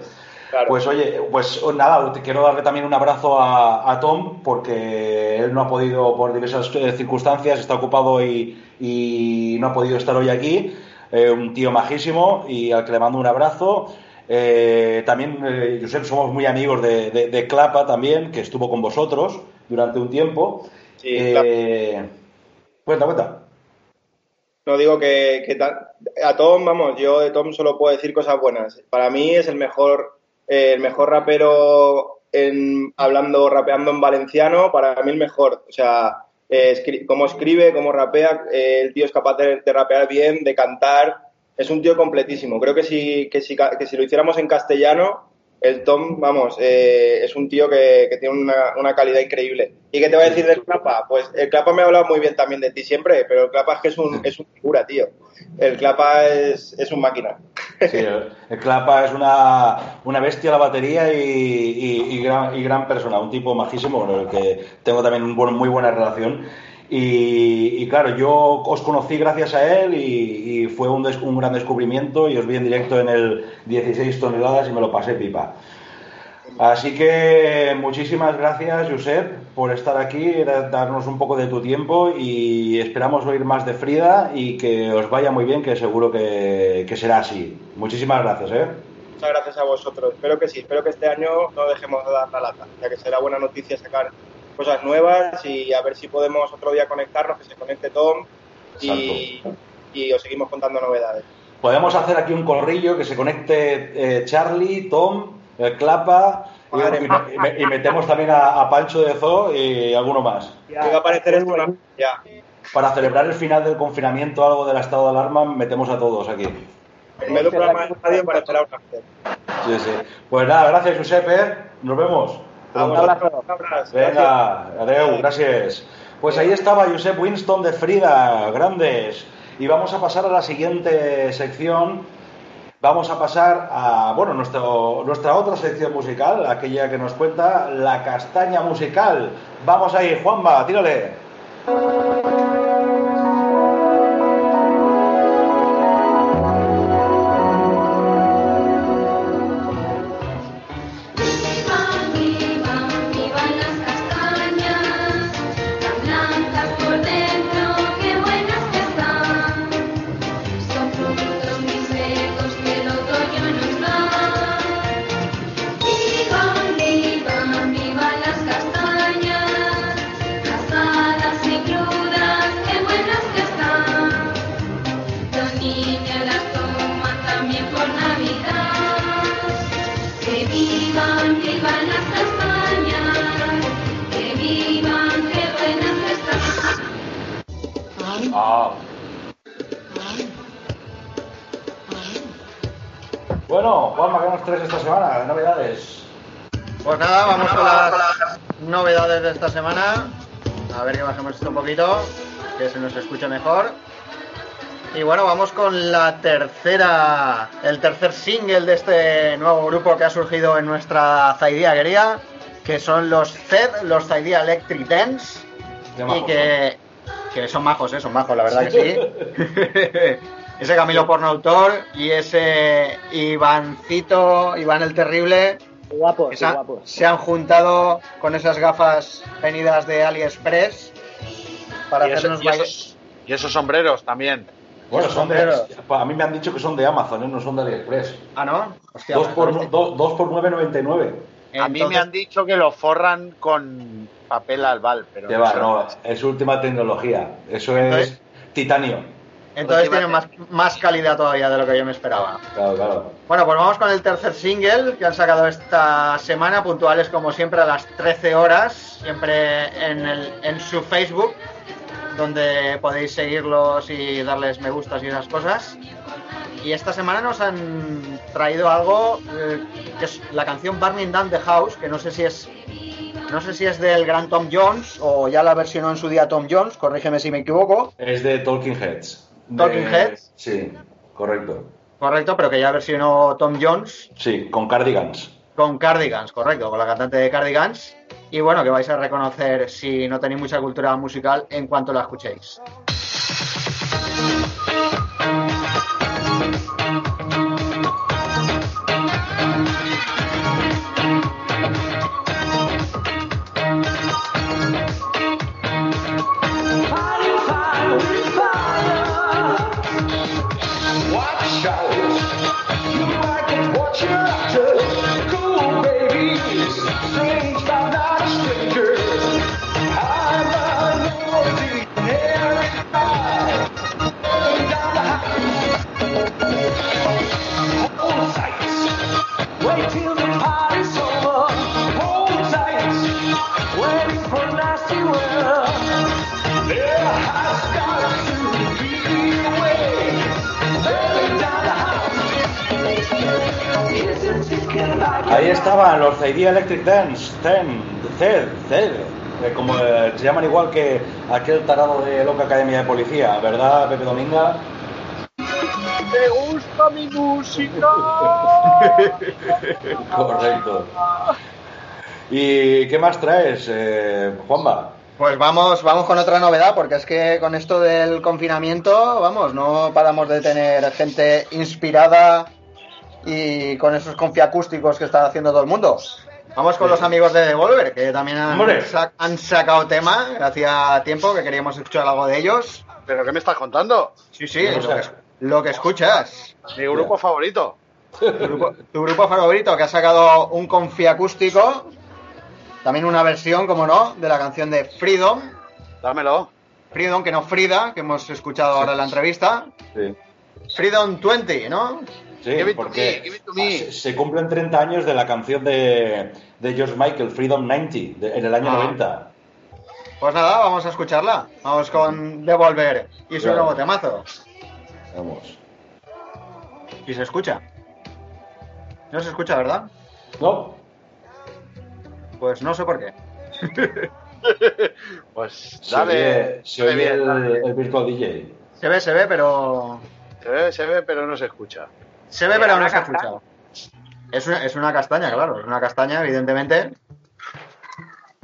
Pues oye, pues nada, quiero darle también un abrazo a, a Tom porque él no ha podido, por diversas eh, circunstancias, está ocupado y, y no ha podido estar hoy aquí. Eh, un tío majísimo y al que le mando un abrazo. Eh, también, eh, Josep, somos muy amigos de, de- de Clapa también, que estuvo con vosotros durante un tiempo. Eh, Cuenta, cuenta. No digo que, que a Tom, vamos, yo de Tom solo puedo decir cosas buenas. Para mí es el mejor, eh, el mejor rapero en, hablando, rapeando en valenciano, para mí el mejor. O sea, eh, cómo escribe, cómo rapea, eh, el tío es capaz de, de rapear bien, de cantar. Es un tío completísimo. Creo que si, que si, que si lo hiciéramos en castellano, el Tom, vamos, eh, es un tío que, tiene una, calidad increíble. ¿Y qué te voy a decir del Clapa? Pues el Clapa me ha hablado muy bien también de ti siempre, pero el Clapa es que es un, es figura, tío. El Clapa es, es un máquina. Sí, el, Clapa es una, una bestia la batería y, y- gran, y gran persona, un tipo majísimo con el que tengo también un muy buena relación. Y, y claro, yo os conocí gracias a él y, y fue un, des- un gran descubrimiento y os vi en directo en el 16 toneladas y me lo pasé pipa. Así que muchísimas gracias, Josep, por estar aquí, da- darnos un poco de tu tiempo y esperamos oír más de Frida y que os vaya muy bien, que seguro que, que será así. Muchísimas gracias, ¿eh? Muchas gracias a vosotros. Espero que sí, espero que este año no dejemos de dar la lata, ya que será buena noticia sacar cosas nuevas y a ver si podemos otro día conectarnos, que se conecte Tom y, y os seguimos contando novedades. Podemos hacer aquí un corrillo que se conecte eh, Charlie, Tom, el Clapa y, metemos también a, a Pancho de Zoo y alguno más. Y va a aparecer esto una- ya. Para celebrar el final del confinamiento, algo del estado de alarma, metemos a todos aquí. En vez de un programa de radio para esperar una. Sí, sí. Pues nada, gracias, Josep, ¿eh? Nos vemos. Un abrazo. Venga, adeu, gracias. Pues ahí estaba Josep Winston de Frida, grandes. Y vamos a pasar a la siguiente sección. Vamos a pasar a, bueno, nuestro, nuestra otra sección musical, aquella que nos cuenta la castaña musical. Vamos ahí, Juanma, tírale. Ah. Bueno, Juanma, ¿qué nos traes esta semana? Novedades. Pues nada, vamos con las novedades de esta semana. A ver que bajemos esto un poquito, que se nos escuche mejor. Y bueno, vamos con la tercera, el tercer single de este nuevo grupo que ha surgido en nuestra Zaidiaguería, que son los ZED, los Zaidia Electric Dance. Y que, que son majos, ¿eh? son majos, la verdad que sí. [laughs] ese Camilo Pornoautor y ese Ivancito, Iván el Terrible, Guapos, que se, han- guapos. se han juntado con esas gafas venidas de AliExpress para Y, eso- hacernos y esos, y esos sombreros también. Bueno, son de, a mí me han dicho que son de Amazon, ¿eh? no son de AliExpress. Ah, ¿no? Hostia, Dos por, pues, do- dos por 9,99. A mí me han dicho que lo forran con papel albal, pero Que va, sé. no, es última tecnología. Eso es Entonces- titanio. Entonces tienen más, más calidad todavía de lo que yo me esperaba. Claro, claro. Bueno, pues vamos con el tercer single que han sacado esta semana, puntuales como siempre a las 13 horas, siempre en, el, en su Facebook, donde podéis seguirlos y darles me gustas y esas cosas. Y esta semana nos han traído algo eh, que es la canción Burning Down the House, que no sé si es no sé si es del gran Tom Jones o ya la versionó en su día Tom Jones, corrígeme si me equivoco. Es de Talking Heads. De- Talking Heads. Sí, correcto. Correcto, pero que ya versionó Tom Jones Sí, con Cardigans. con Cardigans, correcto, con la cantante de Cardigans. Y bueno, que vais a reconocer si no tenéis mucha cultura musical en cuanto la escuchéis. Watch out. You might get what you're after. Ahí estaban los Idea Electric Dance, Zen, Zed, Zed, eh, como eh, se llaman igual que aquel tarado de Loca Academia de Policía, ¿verdad, Pepe Dominga? ¡Me gusta mi música! [laughs] Correcto. ¿Y qué más traes, eh, Juanma? Pues vamos, vamos con otra novedad, porque es que con esto del confinamiento, vamos, no paramos de tener gente inspirada y con esos confiacústicos que está haciendo todo el mundo. Vamos con los amigos de Devolver, que también han, sacado tema. Hacía tiempo que queríamos escuchar algo de ellos. ¿Pero qué me estás contando? Sí, sí, lo que, lo que escuchas. Mi grupo favorito. Tu grupo, tu grupo favorito, que ha sacado un confiacústico. También una versión, como no, de la canción de Freedom. Dámelo. Freedom, que no Frida, que hemos escuchado ahora en la entrevista. Sí. Freedom 20, ¿no? Sí, porque se, se cumplen 30 años de la canción de, de George Michael, Freedom 90, de- en el año Ah. 90. Pues nada, vamos a escucharla. Vamos con Devolver y su nuevo temazo. Vamos. Y se escucha. No se escucha, ¿verdad? No. Pues no sé por qué. [laughs] Pues Se dale. oye, se oye bien, el, dale. el Virtual DJ. Se ve, se ve, pero. Se ve, se ve, pero no se escucha. Se ve, pero no se ha escuchado. Es una, es una castaña, claro. Es una castaña, evidentemente.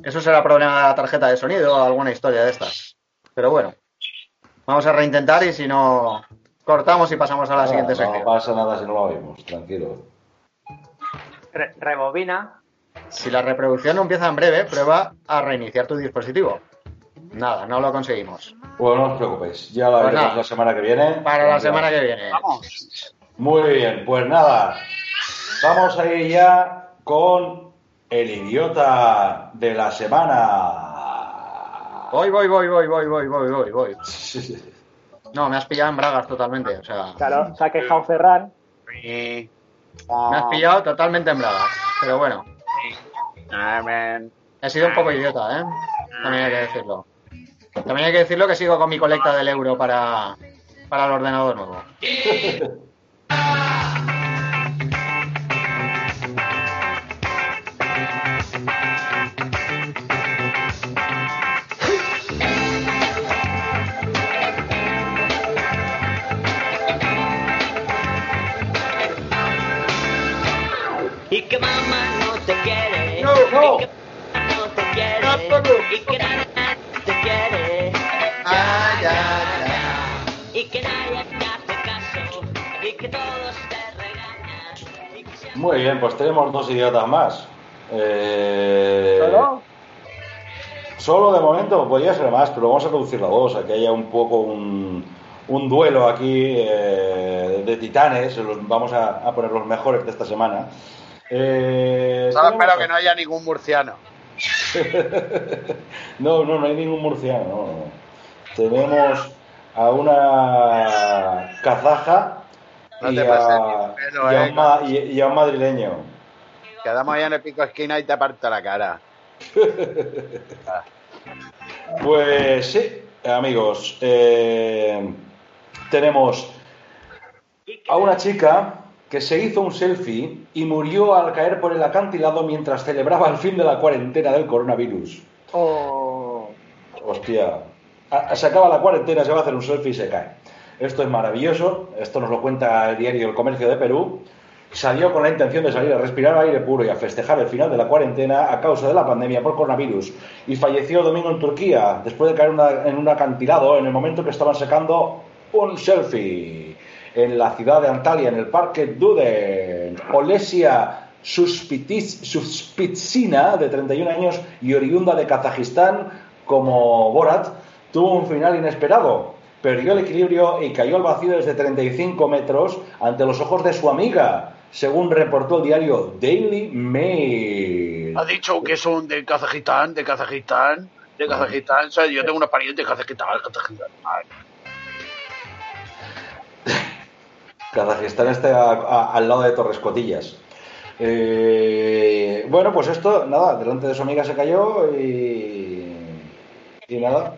Eso será problema de la tarjeta de sonido o alguna historia de estas. Pero bueno. Vamos a reintentar y si no. Cortamos y pasamos a la Ah, siguiente no sección. pasa nada si no lo oímos, tranquilo. Re- rebobina. Si la reproducción no empieza en breve, prueba a reiniciar tu dispositivo. Nada, no lo conseguimos. Bueno, no os preocupéis, ya la Pues veremos nada. la semana que viene. Para la semana que viene. Vamos. Muy bien, pues nada, vamos a ir ya con el idiota de la semana. Voy, voy, voy, voy, voy, voy, voy, voy, voy. [laughs] No, me has pillado en bragas totalmente. O sea, Claro, se ha quejado Ferran. me has pillado totalmente en bragas. Pero bueno, he sido un poco idiota, ¿eh? También hay que decirlo. También hay que decirlo que sigo con mi colecta del euro para, para el ordenador nuevo. [laughs] Y que nada te quiere. Ya, ya, ya. Y que nadie te hace caso. Y que todos te regañan. Y que siempre Muy bien, pues tenemos dos idiotas más. Eh, ¿Solo? Solo de momento, podría ser más, pero vamos a reducirlo a dos, a que haya un poco un, un duelo aquí eh, de titanes. Los, vamos a, a poner los mejores de esta semana. Eh, Solo espero que no haya ningún murciano. [laughs] no, no, no hay ningún murciano. no, no. Tenemos a una kazaja No y, te a, pases ni pelo, y a eh, un ma- y- y a un madrileño. Quedamos ahí en el pico esquina y te aparta la cara. [laughs] Pues sí, amigos, eh, tenemos a una chica que se hizo un selfie y murió al caer por el acantilado mientras celebraba el fin de la cuarentena del coronavirus. Oh. Hostia, se acaba la cuarentena, se va a hacer un selfie y se cae. Esto es maravilloso, esto nos lo cuenta el diario El Comercio de Perú. Salió con la intención de salir a respirar aire puro y a festejar el final de la cuarentena a causa de la pandemia por coronavirus y falleció domingo en Turquía después de caer una- en un acantilado en el momento que estaban sacando un selfie en la ciudad de Antalya, en el parque Duden. Olesia Suspitsina, de 31 años y oriunda de Kazajistán, como Borat, tuvo un final inesperado. Perdió el equilibrio y cayó al vacío desde 35 metros ante los ojos de su amiga, según reportó el diario Daily Mail. Ha dicho que son de Kazajistán, de Kazajistán, de Kazajistán. O sea, yo tengo una pariente de Kazajistán, Kazajistán. Kazajistán está a- a- al lado de Torres Cotillas. Eh, bueno, pues esto, nada, delante de su amiga se cayó y. Y nada.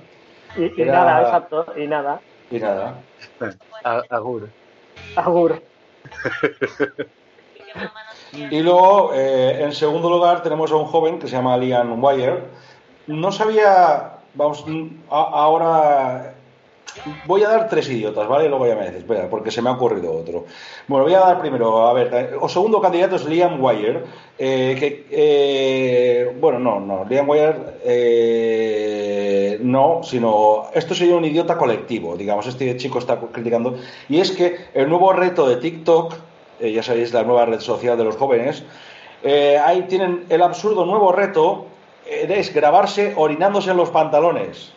Y, y Era- nada, exacto, y nada. Y nada. Agur. Agur. Y luego, eh, en segundo lugar, tenemos a un joven que se llama Liam Wire. No sabía, vamos, a- ahora voy a dar tres idiotas, ¿vale? Luego ya me dices, espera, porque se me ha ocurrido otro. Bueno, voy a dar primero, a ver, eh, o segundo candidato es Liam Wire, eh, que, eh, bueno, no, no, Liam Wire eh, no, sino, esto sería un idiota colectivo, digamos, este chico está criticando, y es que el nuevo reto de TikTok, eh, ya sabéis, la nueva red social de los jóvenes, ahí tienen el absurdo nuevo reto, es grabarse orinándose en los pantalones.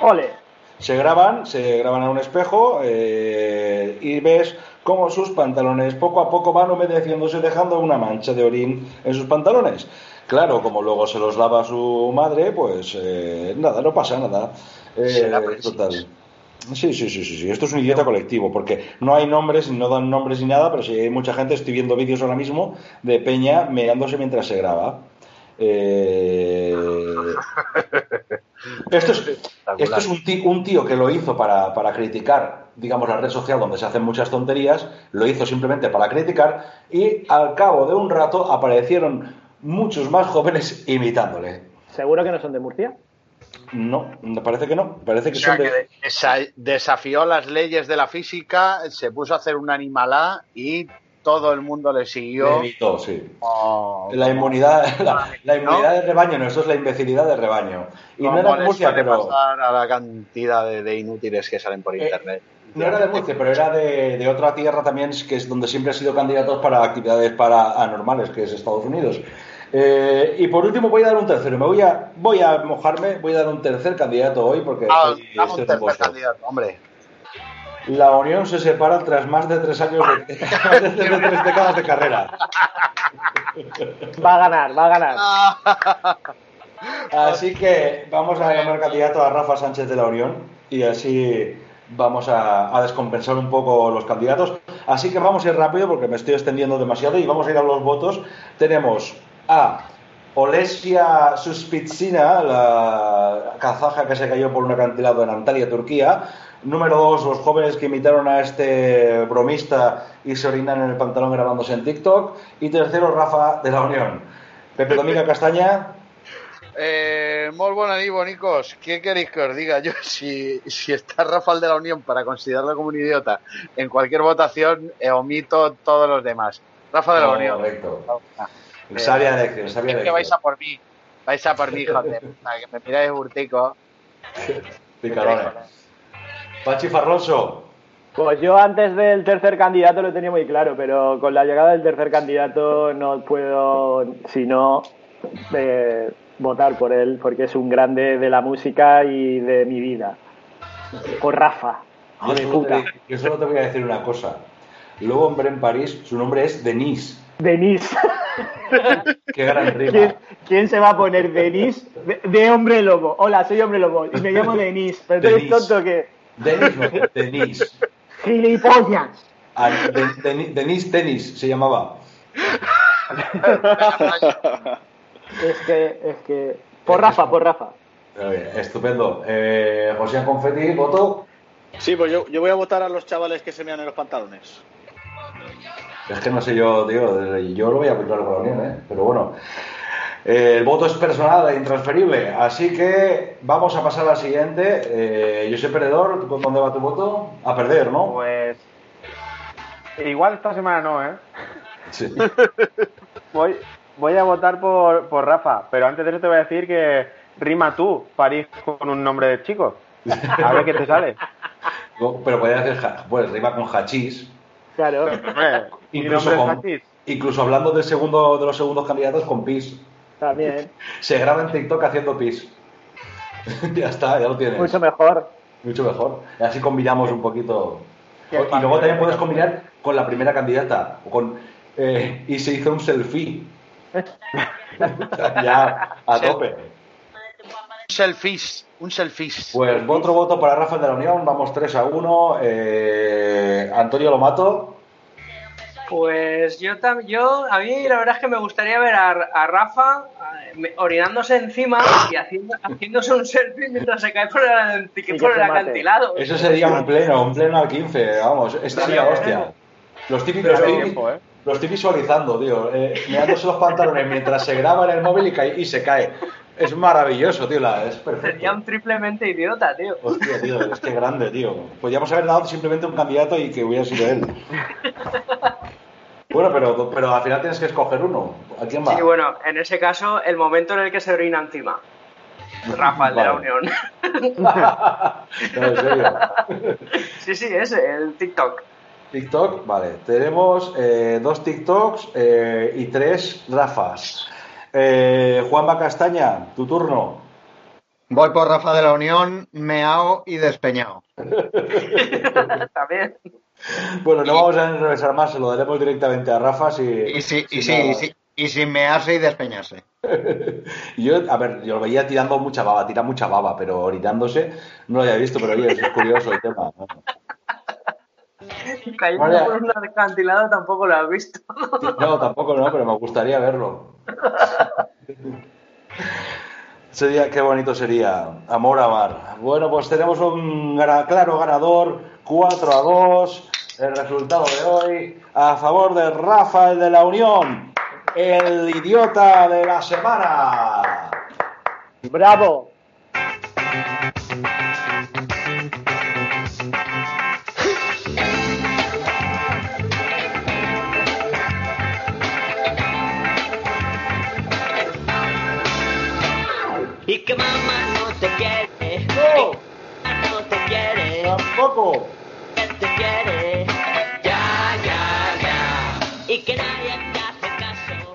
Ole. Se graban, se graban en un espejo eh, y ves cómo sus pantalones poco a poco van humedeciéndose, dejando una mancha de orín en sus pantalones. Claro, como luego se los lava su madre, pues eh, nada, no pasa nada. Eh, total. Sí, sí, sí, sí, sí. Esto es un idiota colectivo, porque no hay nombres, no dan nombres ni nada, pero sí hay mucha gente, estoy viendo vídeos ahora mismo de Peña meándose mientras se graba. Eh, [laughs] Esto es, esto es un, tío, un tío que lo hizo para, para criticar, digamos, la red social donde se hacen muchas tonterías, lo hizo simplemente para criticar y al cabo de un rato aparecieron muchos más jóvenes imitándole. ¿Seguro que no son de Murcia? No, me parece que no, parece que O sea, son de... que desa- desafió las leyes de la física, se puso a hacer un animalá y todo el mundo le siguió. Le sí. La inmunidad, la, la inmunidad de rebaño, no, eso es la imbecilidad de rebaño. Y no era de Murcia, pero... pasar a la cantidad de, de inútiles que salen por Eh, internet. No era de Murcia, pero era de, de otra tierra también, que es donde siempre han sido candidatos para actividades para anormales, que es Estados Unidos. Eh, y por último voy a dar un tercero. Me voy a, voy a mojarme, voy a dar un tercer candidato hoy porque Ah, estoy- estoy un tercer candidato, hombre. La Unión se separa tras más de tres años de, [laughs] más de, de tres décadas de carrera. Va a ganar, va a ganar. Así que vamos a llamar candidato a Rafa Sánchez de la Unión y así vamos a, a descompensar un poco los candidatos. Así que vamos a ir rápido porque me estoy extendiendo demasiado y vamos a ir a los votos. Tenemos a Olesia Suspitsina, la kazaja que se cayó por un acantilado en Antalya, Turquía. Número dos, los jóvenes que imitaron a este bromista y se orinan en el pantalón grabándose en TikTok. Y tercero, Rafa de la Unión. Pepe Dominga Castaña, Eh, molt bona nit, bonicos. ¿Qué queréis que os diga? Yo, si, si está Rafael de la Unión para considerarlo como un idiota en cualquier votación, eh, omito todos los demás. Rafa de la Unión. Correcto. Sabia elección, sabia Es que elección. vais a por mí. Vais a por mí, que me miráis burtico. [laughs] Picarones. Pachi Farroso. Pues yo antes del tercer candidato lo tenía muy claro, pero con la llegada del tercer candidato no puedo sino eh, votar por él, porque es un grande de la música y de mi vida. Por Rafa. Yo de solo, puta. te, yo solo te voy a decir una cosa. Luego, hombre, en París, su nombre es Denise. Denise. [laughs] Qué gran ¿Quién, rima. quién se va a poner Denise? De, de hombre lobo. Hola, soy hombre lobo y me llamo Denise. ¿Pero tú eres tonto que Denise, no, Denise. Gilipollas. Ah, Den- Den- Denise Tenis se llamaba. Es que, es que. Por Rafa, por Rafa. Estupendo. Eh, José Confetti, voto. Sí, pues yo, yo voy a votar a los chavales que se mean en los pantalones. Es que no sé yo, tío, yo lo voy a apuntar con la Unión, ¿eh? Pero bueno, el voto es personal e intransferible, así que vamos a pasar al siguiente. Eh, José Perdedor, ¿tú ¿dónde va tu voto? A perder, ¿no? Pues. Igual esta semana no, ¿eh? Sí. [laughs] Voy, voy a votar por, por Rafa, pero antes de eso te voy a decir que rima tú, París, con un nombre de chico. A ver qué te sale. [laughs] Pero podría hacer, ja- pues rima con hachís. Claro. ¿y Incluso, con- incluso hablando del segundo, de los segundos candidatos con pis. También. Se graba en TikTok haciendo pis. [laughs] ya está, ya lo tienes. Mucho mejor. Mucho mejor. Y así combinamos un poquito. Y luego también puedes combinar con la primera candidata. o Con, eh, y se hizo un selfie. [laughs] ya, a tope. Un selfies, un selfies. Pues otro voto para Rafael de la Unión. Vamos 3 a 1. Eh, Antonio Lomato. Pues yo también, yo, a mí la verdad es que me gustaría ver a, a Rafa orinándose encima y haciendo, haciéndose un selfie mientras se cae por el, por el acantilado. Eso sería un pleno, un pleno al 15. Vamos, esta sería hostia. Los típicos, los tiempo, ¿eh? lo estoy visualizando, tío. Eh, mirándose los pantalones mientras se graba en el móvil y, cae- y se cae. Es maravilloso, tío. La, es perfecto. Sería un triplemente idiota, tío. Hostia, tío, es que grande, tío. Podríamos haber dado simplemente un candidato y que hubiera sido él. Bueno, pero, pero al final tienes que escoger uno. ¿A quién va? Sí, bueno, en ese caso, el momento en el que se orina encima. Rafa, el de la. Unión. [laughs] No, en serio. Sí, sí, ese, el TikTok. TikTok, vale. Tenemos eh, dos TikToks eh, y tres Rafas. Eh, Juanma Castaña, tu turno. Voy por Rafa de la Unión, meao y despeñado. También. Bueno, no vamos a enrevesar más, se lo daremos directamente a Rafa si... Y, sí, y, si sí, no- y, sí- y sin mearse y despeñarse. [laughs] Yo, a ver, yo lo veía tirando mucha baba, tira mucha baba, pero orinándose no lo había visto, pero oye, eso es curioso el tema. ¿no? Cayendo Vale. por un acantilado tampoco lo has visto. No, tampoco no, pero me gustaría verlo. [laughs] Sería, qué bonito sería. Amor a mar. Bueno, pues tenemos un claro ganador, 4 a 2. El resultado de hoy a favor de Rafael de la Unión, el idiota de la semana. ¡Bravo! Quiere. Tampoco. Que te quiere. Ya, ya, ya. Y que nadie te hace caso.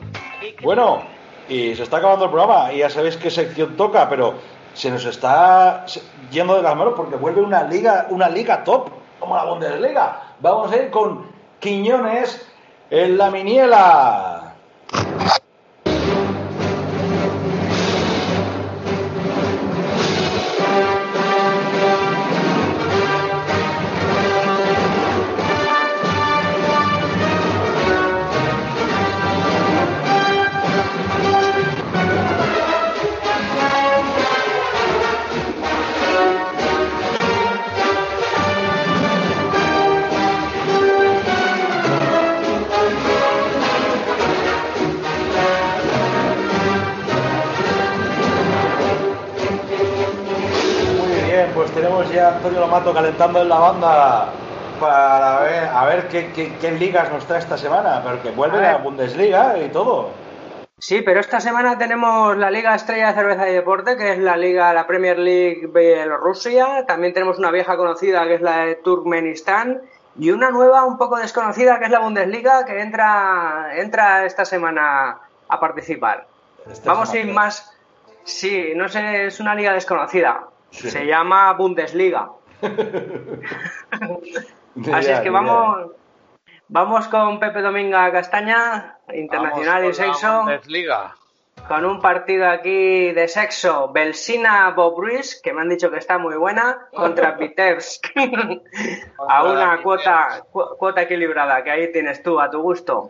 Bueno, y se está acabando el programa y ya sabéis qué sección toca, pero se nos está yendo de las manos porque vuelve una liga, una liga top, como la Bundesliga. Vamos a ir con Quiñones en la Miniela. Antonio Lomato calentando en la banda para ver, a ver qué, qué- qué ligas nos trae esta semana, pero que vuelve A la. Bundesliga y todo. Sí, pero esta semana tenemos la Liga Estrella de Cerveza y Deporte, que es la Liga, la Premier League Bielorrusia. También tenemos una vieja conocida, que es la de Turkmenistán. Y una nueva, un poco desconocida, que es la Bundesliga, que entra, entra esta semana a participar. Esta Vamos sin más. Sí, no sé, es una liga desconocida. Sí. Se llama Bundesliga. [laughs] Así es que vamos, vamos con Pepe Dominga Castaña, internacional y sexo, Bundesliga. con un partido aquí de sexo, Belsina Bobruis, que me han dicho que está muy buena, contra [laughs] Vitebsk, [laughs] a una cuota, cu- cuota equilibrada, que ahí tienes tú, a tu gusto.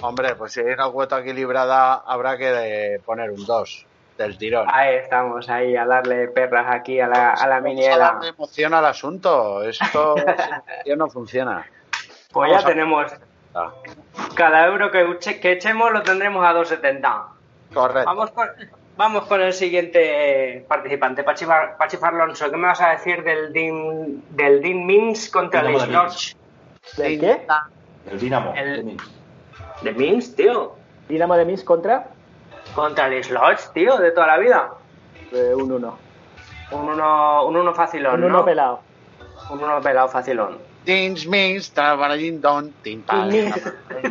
Hombre, pues si hay una cuota equilibrada, habrá que poner un 2 del tirón. Ahí estamos, ahí a darle perras aquí a la, a la Vamos a emoción al asunto. Esto [laughs] no funciona. Pues Vamos ya a- tenemos, Ah, cada euro que, eche- que echemos lo tendremos a 2,70. Correcto. Vamos con, vamos con el siguiente participante, Pachi, Pachi Farlonso. ¿Qué me vas a decir del Dean, del Dean Mins contra el Slodge? ¿De qué? El Dinamo. El- de Minsk. ¿De Mins, tío? Dinamo de Minsk contra Contra el Slodge, tío, de toda la vida. eh, un 1. Un uno, un uno facilón, Un 1 ¿no? pelado. Un uno pelado facilón. Dings, mings, trabaradin, don, tin, pal,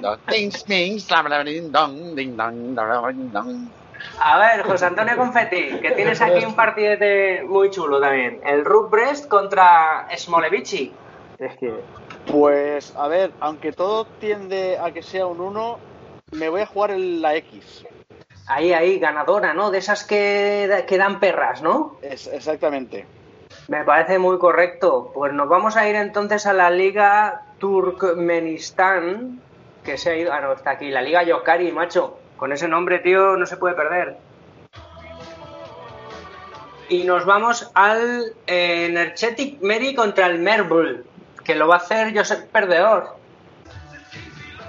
don, dings, mings, trabaradin, don, ding, dong, don. A ver, José Antonio Confetti, que tienes aquí un partidete muy chulo también. El Ruth Brest contra Smolevici. Es que Pues, a ver, aunque todo tiende a que sea un 1, me voy a jugar en la X. Ahí, ahí, ganadora, ¿no? De esas que, que dan perras, ¿no? Es, exactamente. Me parece muy correcto. Pues nos vamos a ir entonces a la Liga Turkmenistán, que se ha ido... Ah, no, está aquí. La Liga Yokari, macho. Con ese nombre, tío, no se puede perder. Y nos vamos al eh, Energetic Meri contra el Merbull, que lo va a hacer Josep Perdedor.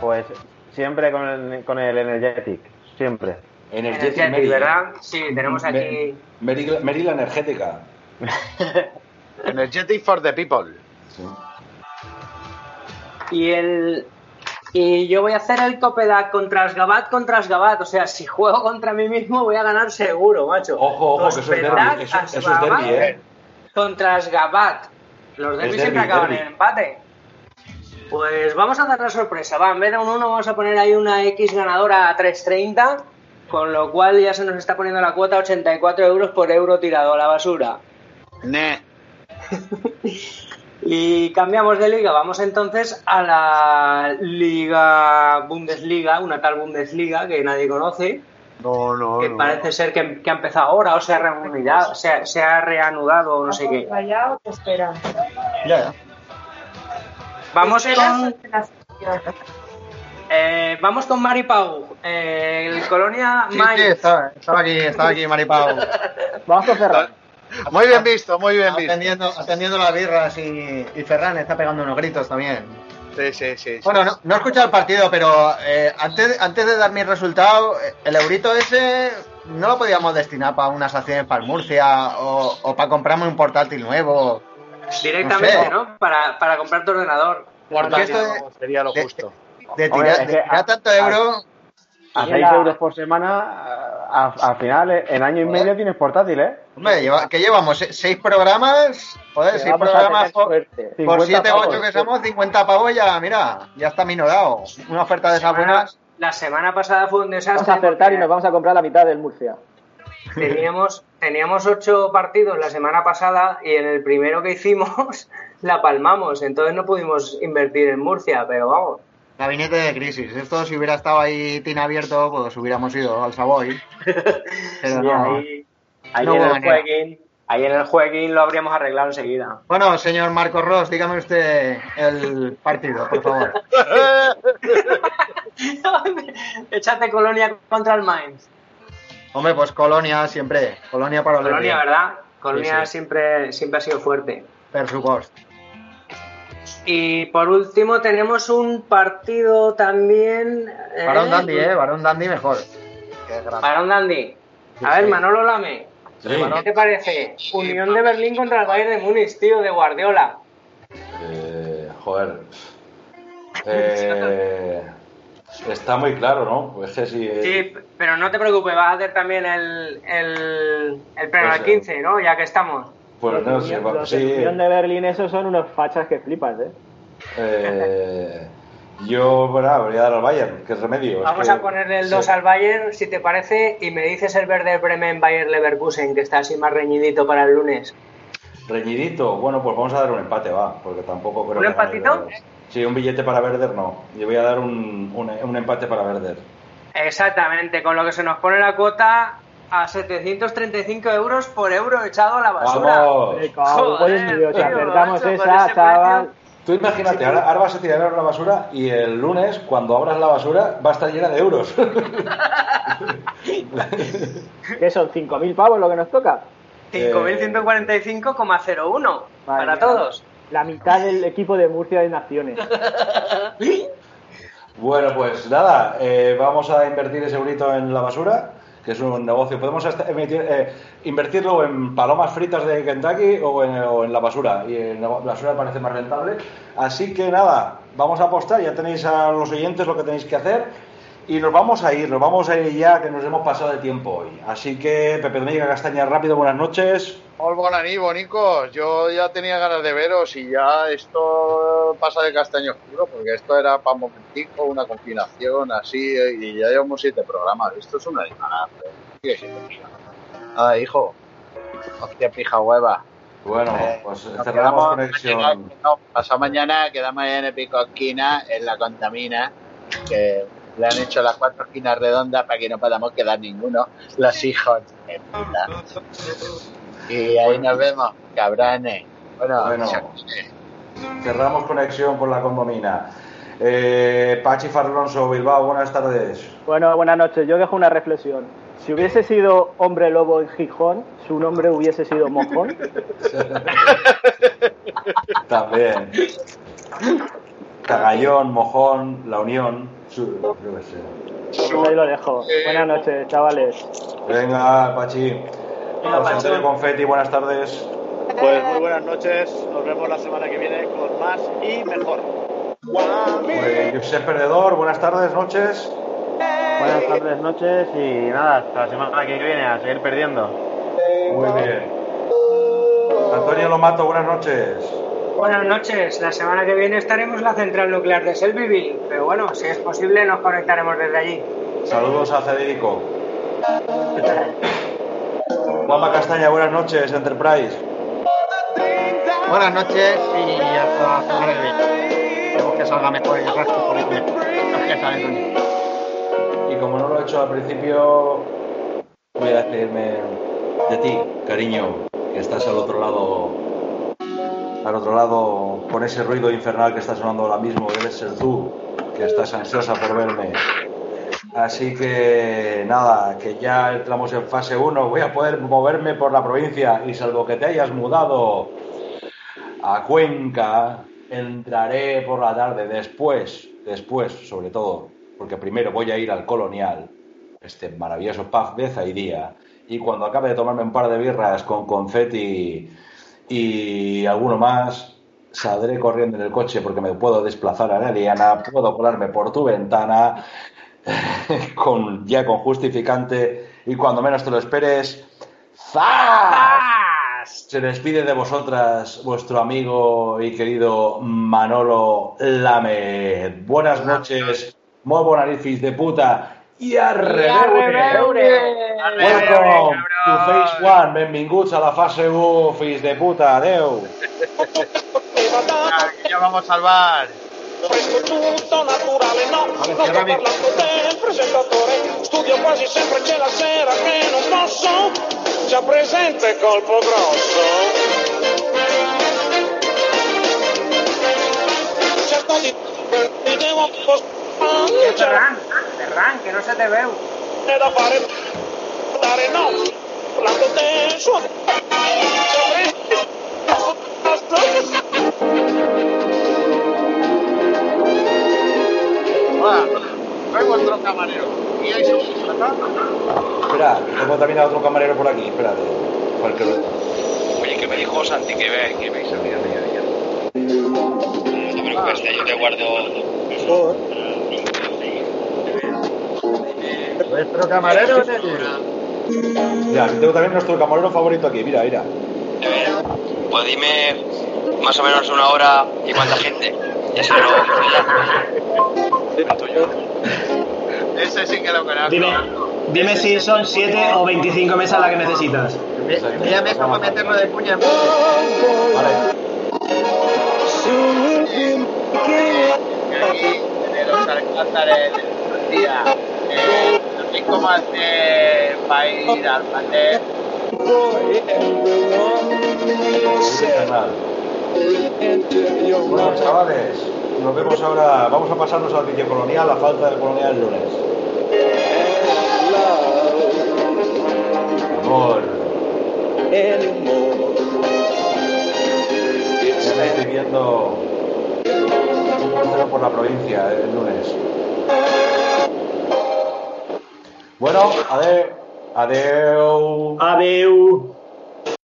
Pues siempre con el, con el Energetic, siempre. Energetic Energetic, Mary. ¿verdad? Sí, tenemos aquí... Mary, Mary la energética. [laughs] Energetic for the people. Y el y yo voy a hacer el Copedac contra Asgabat contra Asgabat. O sea, si juego contra mí mismo voy a ganar seguro, macho. Ojo, ojo, que eso es derbi. Eso, eso es derbi, ¿eh? Contra Asgabat. Los derbis siempre acaban derbi. en empate. Pues vamos a dar la sorpresa, va, en vez de un 1 vamos a poner ahí una X ganadora a 3.30, con lo cual ya se nos está poniendo la cuota 84 euros por euro tirado a la basura. Ne. [laughs] Y cambiamos de liga, vamos entonces a la Liga Bundesliga, una tal Bundesliga que nadie conoce, No, no, que no. parece ser que, que ha empezado ahora o se ha reanudado, se ha, se ha reanudado o no sé qué. Vaya, te esperan. Ya, Vamos con. Eh, vamos con Mari Pau, eh, el Colonia Sí, estaba, estaba aquí, estaba aquí Maripao. [laughs] Vamos con Ferran. Muy bien visto, muy bien visto. Atendiendo, atendiendo las birras y, y Ferran está pegando unos gritos también. Sí, sí, sí. Bueno, no, no he escuchado el partido, pero eh, antes, antes de dar mi resultado, eh, el eurito ese no lo podíamos destinar para unas acciones para el Murcia o, o para comprarme un portátil nuevo. Directamente, No sé. ¿no? Para, para comprar tu ordenador. Porque esto de, Sería lo de- justo. De Hombre, tirar, de tirar a- tanto a- euro, A Y 6 la- euros por semana, a- al final, eh, en año y medio tienes portátil, ¿eh? hombre, lleva- que llevamos Se- seis programas, joder, seis vamos a programas por, por 50 siete o ocho que somos, 50 pavos ya, mira, ya está minorado. Una oferta de esas Semana- buenas. la semana pasada fue un Vamos desastre. a acertar y nos vamos a comprar la mitad del Murcia. Teníamos, teníamos ocho partidos la semana pasada y en el primero que hicimos [laughs] la palmamos, entonces no pudimos invertir en Murcia, pero vamos. Gabinete de crisis. Esto si hubiera estado ahí tin abierto, pues hubiéramos ido al Savoy. [laughs] Pero Sí, no. ahí, ahí No en el jueguín, ahí en el jueguín lo habríamos arreglado enseguida. Bueno, señor Marco Ross, dígame usted el partido, por favor. [laughs] Échate Colonia contra el Mainz. Hombre, pues Colonia siempre. Colonia para los Colonia, ¿verdad? Colonia Sí, sí. Siempre, siempre ha sido fuerte. Per supuesto. Y por último tenemos un partido también... ¿eh? Barón Dandy, eh. Barón Dandy mejor. Barón Dandy. A Sí, ver, sí. Manolo Lame. Sí. ¿Qué te parece? Unión de Berlín contra el Bayern de Múnich, tío, de Guardiola. Eh, joder. Eh, está muy claro, ¿no? Es que si, Sí, pero no te preocupes, vas a hacer también el, el, el Pues, al 15, ¿no? Ya que estamos. Pues no Los sé, Unión- va- los sí, de Unión de Berlín, esos son unos fachas que flipas, ¿eh? eh, yo, bueno, voy a dar al Bayern, remedio. es Vamos que- a ponerle el sí. 2 al Bayern, si te parece, y me dices el verde Bremen Bayern Leverkusen, que está así más reñidito para el lunes. Reñidito, bueno, pues vamos a dar un empate, va, porque tampoco creo ¿Un que empatito? Sí, un billete para Verder no. Yo voy a dar un, un, un empate para Verder. Exactamente, con lo que se nos pone la cuota a 735 euros por euro echado a la basura. ¡Vamos! Si tío, macho, esa, chaval. Tú imagínate, ahora, ahora vas a tirar a la basura y el lunes, cuando abras la basura, va a estar llena de euros. [laughs] ¿Qué son? ¿5.000 pavos lo que nos toca? 5.145,01 para mía. todos. La mitad del equipo de Murcia de Naciones. [laughs] Bueno, pues nada, eh, vamos a invertir ese eurito en la basura, que es un negocio. Podemos emitir- eh, invertirlo en palomas fritas de Kentucky o en, o en la basura. Y en la basura parece más rentable. Así que nada, vamos a apostar. Ya tenéis a los oyentes lo que tenéis que hacer. Y nos vamos a ir, nos vamos a ir ya, que nos hemos pasado de tiempo hoy. Así que, Pepe Domingo Castaña, rápido, buenas noches. Hola, bonaní, bonicos. Yo ya tenía ganas de veros y ya esto pasa de castaño oscuro, porque esto era para un momentico, una combinación así, eh, y ya llevamos siete programas. Esto es una pija. Ah, hijo. Hostia, pija hueva. Bueno, Eh, pues cerramos conexión. mañana, no, pasado mañana quedamos en el pico esquina, en la contamina, que le han hecho las cuatro esquinas redondas para que no podamos quedar ninguno, los hijos de puta. Y ahí nos vemos, cabrones. Bueno, Bueno. Cerramos conexión con la condomina. Eh, Pachi Farlonso, Bilbao, buenas tardes. Bueno, buenas noches. Yo dejo una reflexión. Si hubiese sido hombre lobo en Gijón, su nombre hubiese sido Mojón. [laughs] También. Cagallón, Mojón, La Unión. su- yo qué sé. Pues ahí lo dejo. Buenas noches, chavales. Venga, Pachi. José Antonio Confetti, buenas tardes. Pues muy buenas noches, nos vemos la semana que viene con más y mejor. Pues, Josep Perdedor, buenas tardes, noches. Buenas tardes, noches y nada, hasta la semana que viene a seguir perdiendo. Muy bien. Antonio Lomato, buenas noches. Buenas noches. La semana que viene estaremos en la central nuclear de Selbyville, pero bueno, si es posible nos conectaremos desde allí. Saludos a Federico. Juanma Castaña, buenas noches, Enterprise. Buenas noches y hasta la semana que viene. Esperemos que salga mejor el resto por Tony. Y como no lo he hecho al principio, voy a despedirme de ti, cariño, que estás al otro lado, al otro lado, con ese ruido infernal que está sonando ahora mismo, debes ser tú, que estás ansiosa por verme. Así que nada, que ya entramos en fase 1, voy a poder moverme por la provincia y salvo que te hayas mudado a Cuenca, entraré por la tarde después, después sobre todo, porque primero voy a ir al Colonial, este maravilloso pub de Zaidía, y cuando acabe de tomarme un par de birras con confeti y alguno más, saldré corriendo en el coche porque me puedo desplazar a la Eliana, puedo colarme por tu ventana [laughs] con, ya con justificante y cuando menos te lo esperes, ¡zas! Se despide de vosotras vuestro amigo y querido Manolo Lame. Buenas noches, muy buenas narices de puta i a reveure. Welcome to Phase 1. Benvinguts a la fase 1, fills de puta. Adeu. [laughs] Ya vamos a salvar. Tutto naturale no, non sto parlando del presentatore, studio quasi sempre c'è la sera che non posso, già presente colpo grosso. Cerco di mi devo ¿Qué Ferran? Ferran, que no se te veu. da fare, dare no, soy vuestro camarero. ¿Y hay segundo acá? Espera, tengo también a otro camarero por aquí. Espérate. Porque Oye, que me dijo Santi que ve, que veis a mí, a mí, a mí. No te preocupes, yo te guardo. Vuestro camarero es Mira, aquí tengo también nuestro camarero favorito aquí. Mira, mira. Pues dime más o menos una hora y cuánta gente. Ya se lo Ese sí que lo conozco. Dime, dime si son 7 o 25 mesas las que necesitas. Envíame cómo meterlo de puña en de. Eh, cómo hacer para ir al panel. Bueno, chavales, nos vemos ahora. Vamos a pasarnos al vídeo colonial, la falta de colonial el lunes. Amor. Ya estoy viendo un crucero por la provincia el lunes. Bueno, adeu. Adeu. Adeu.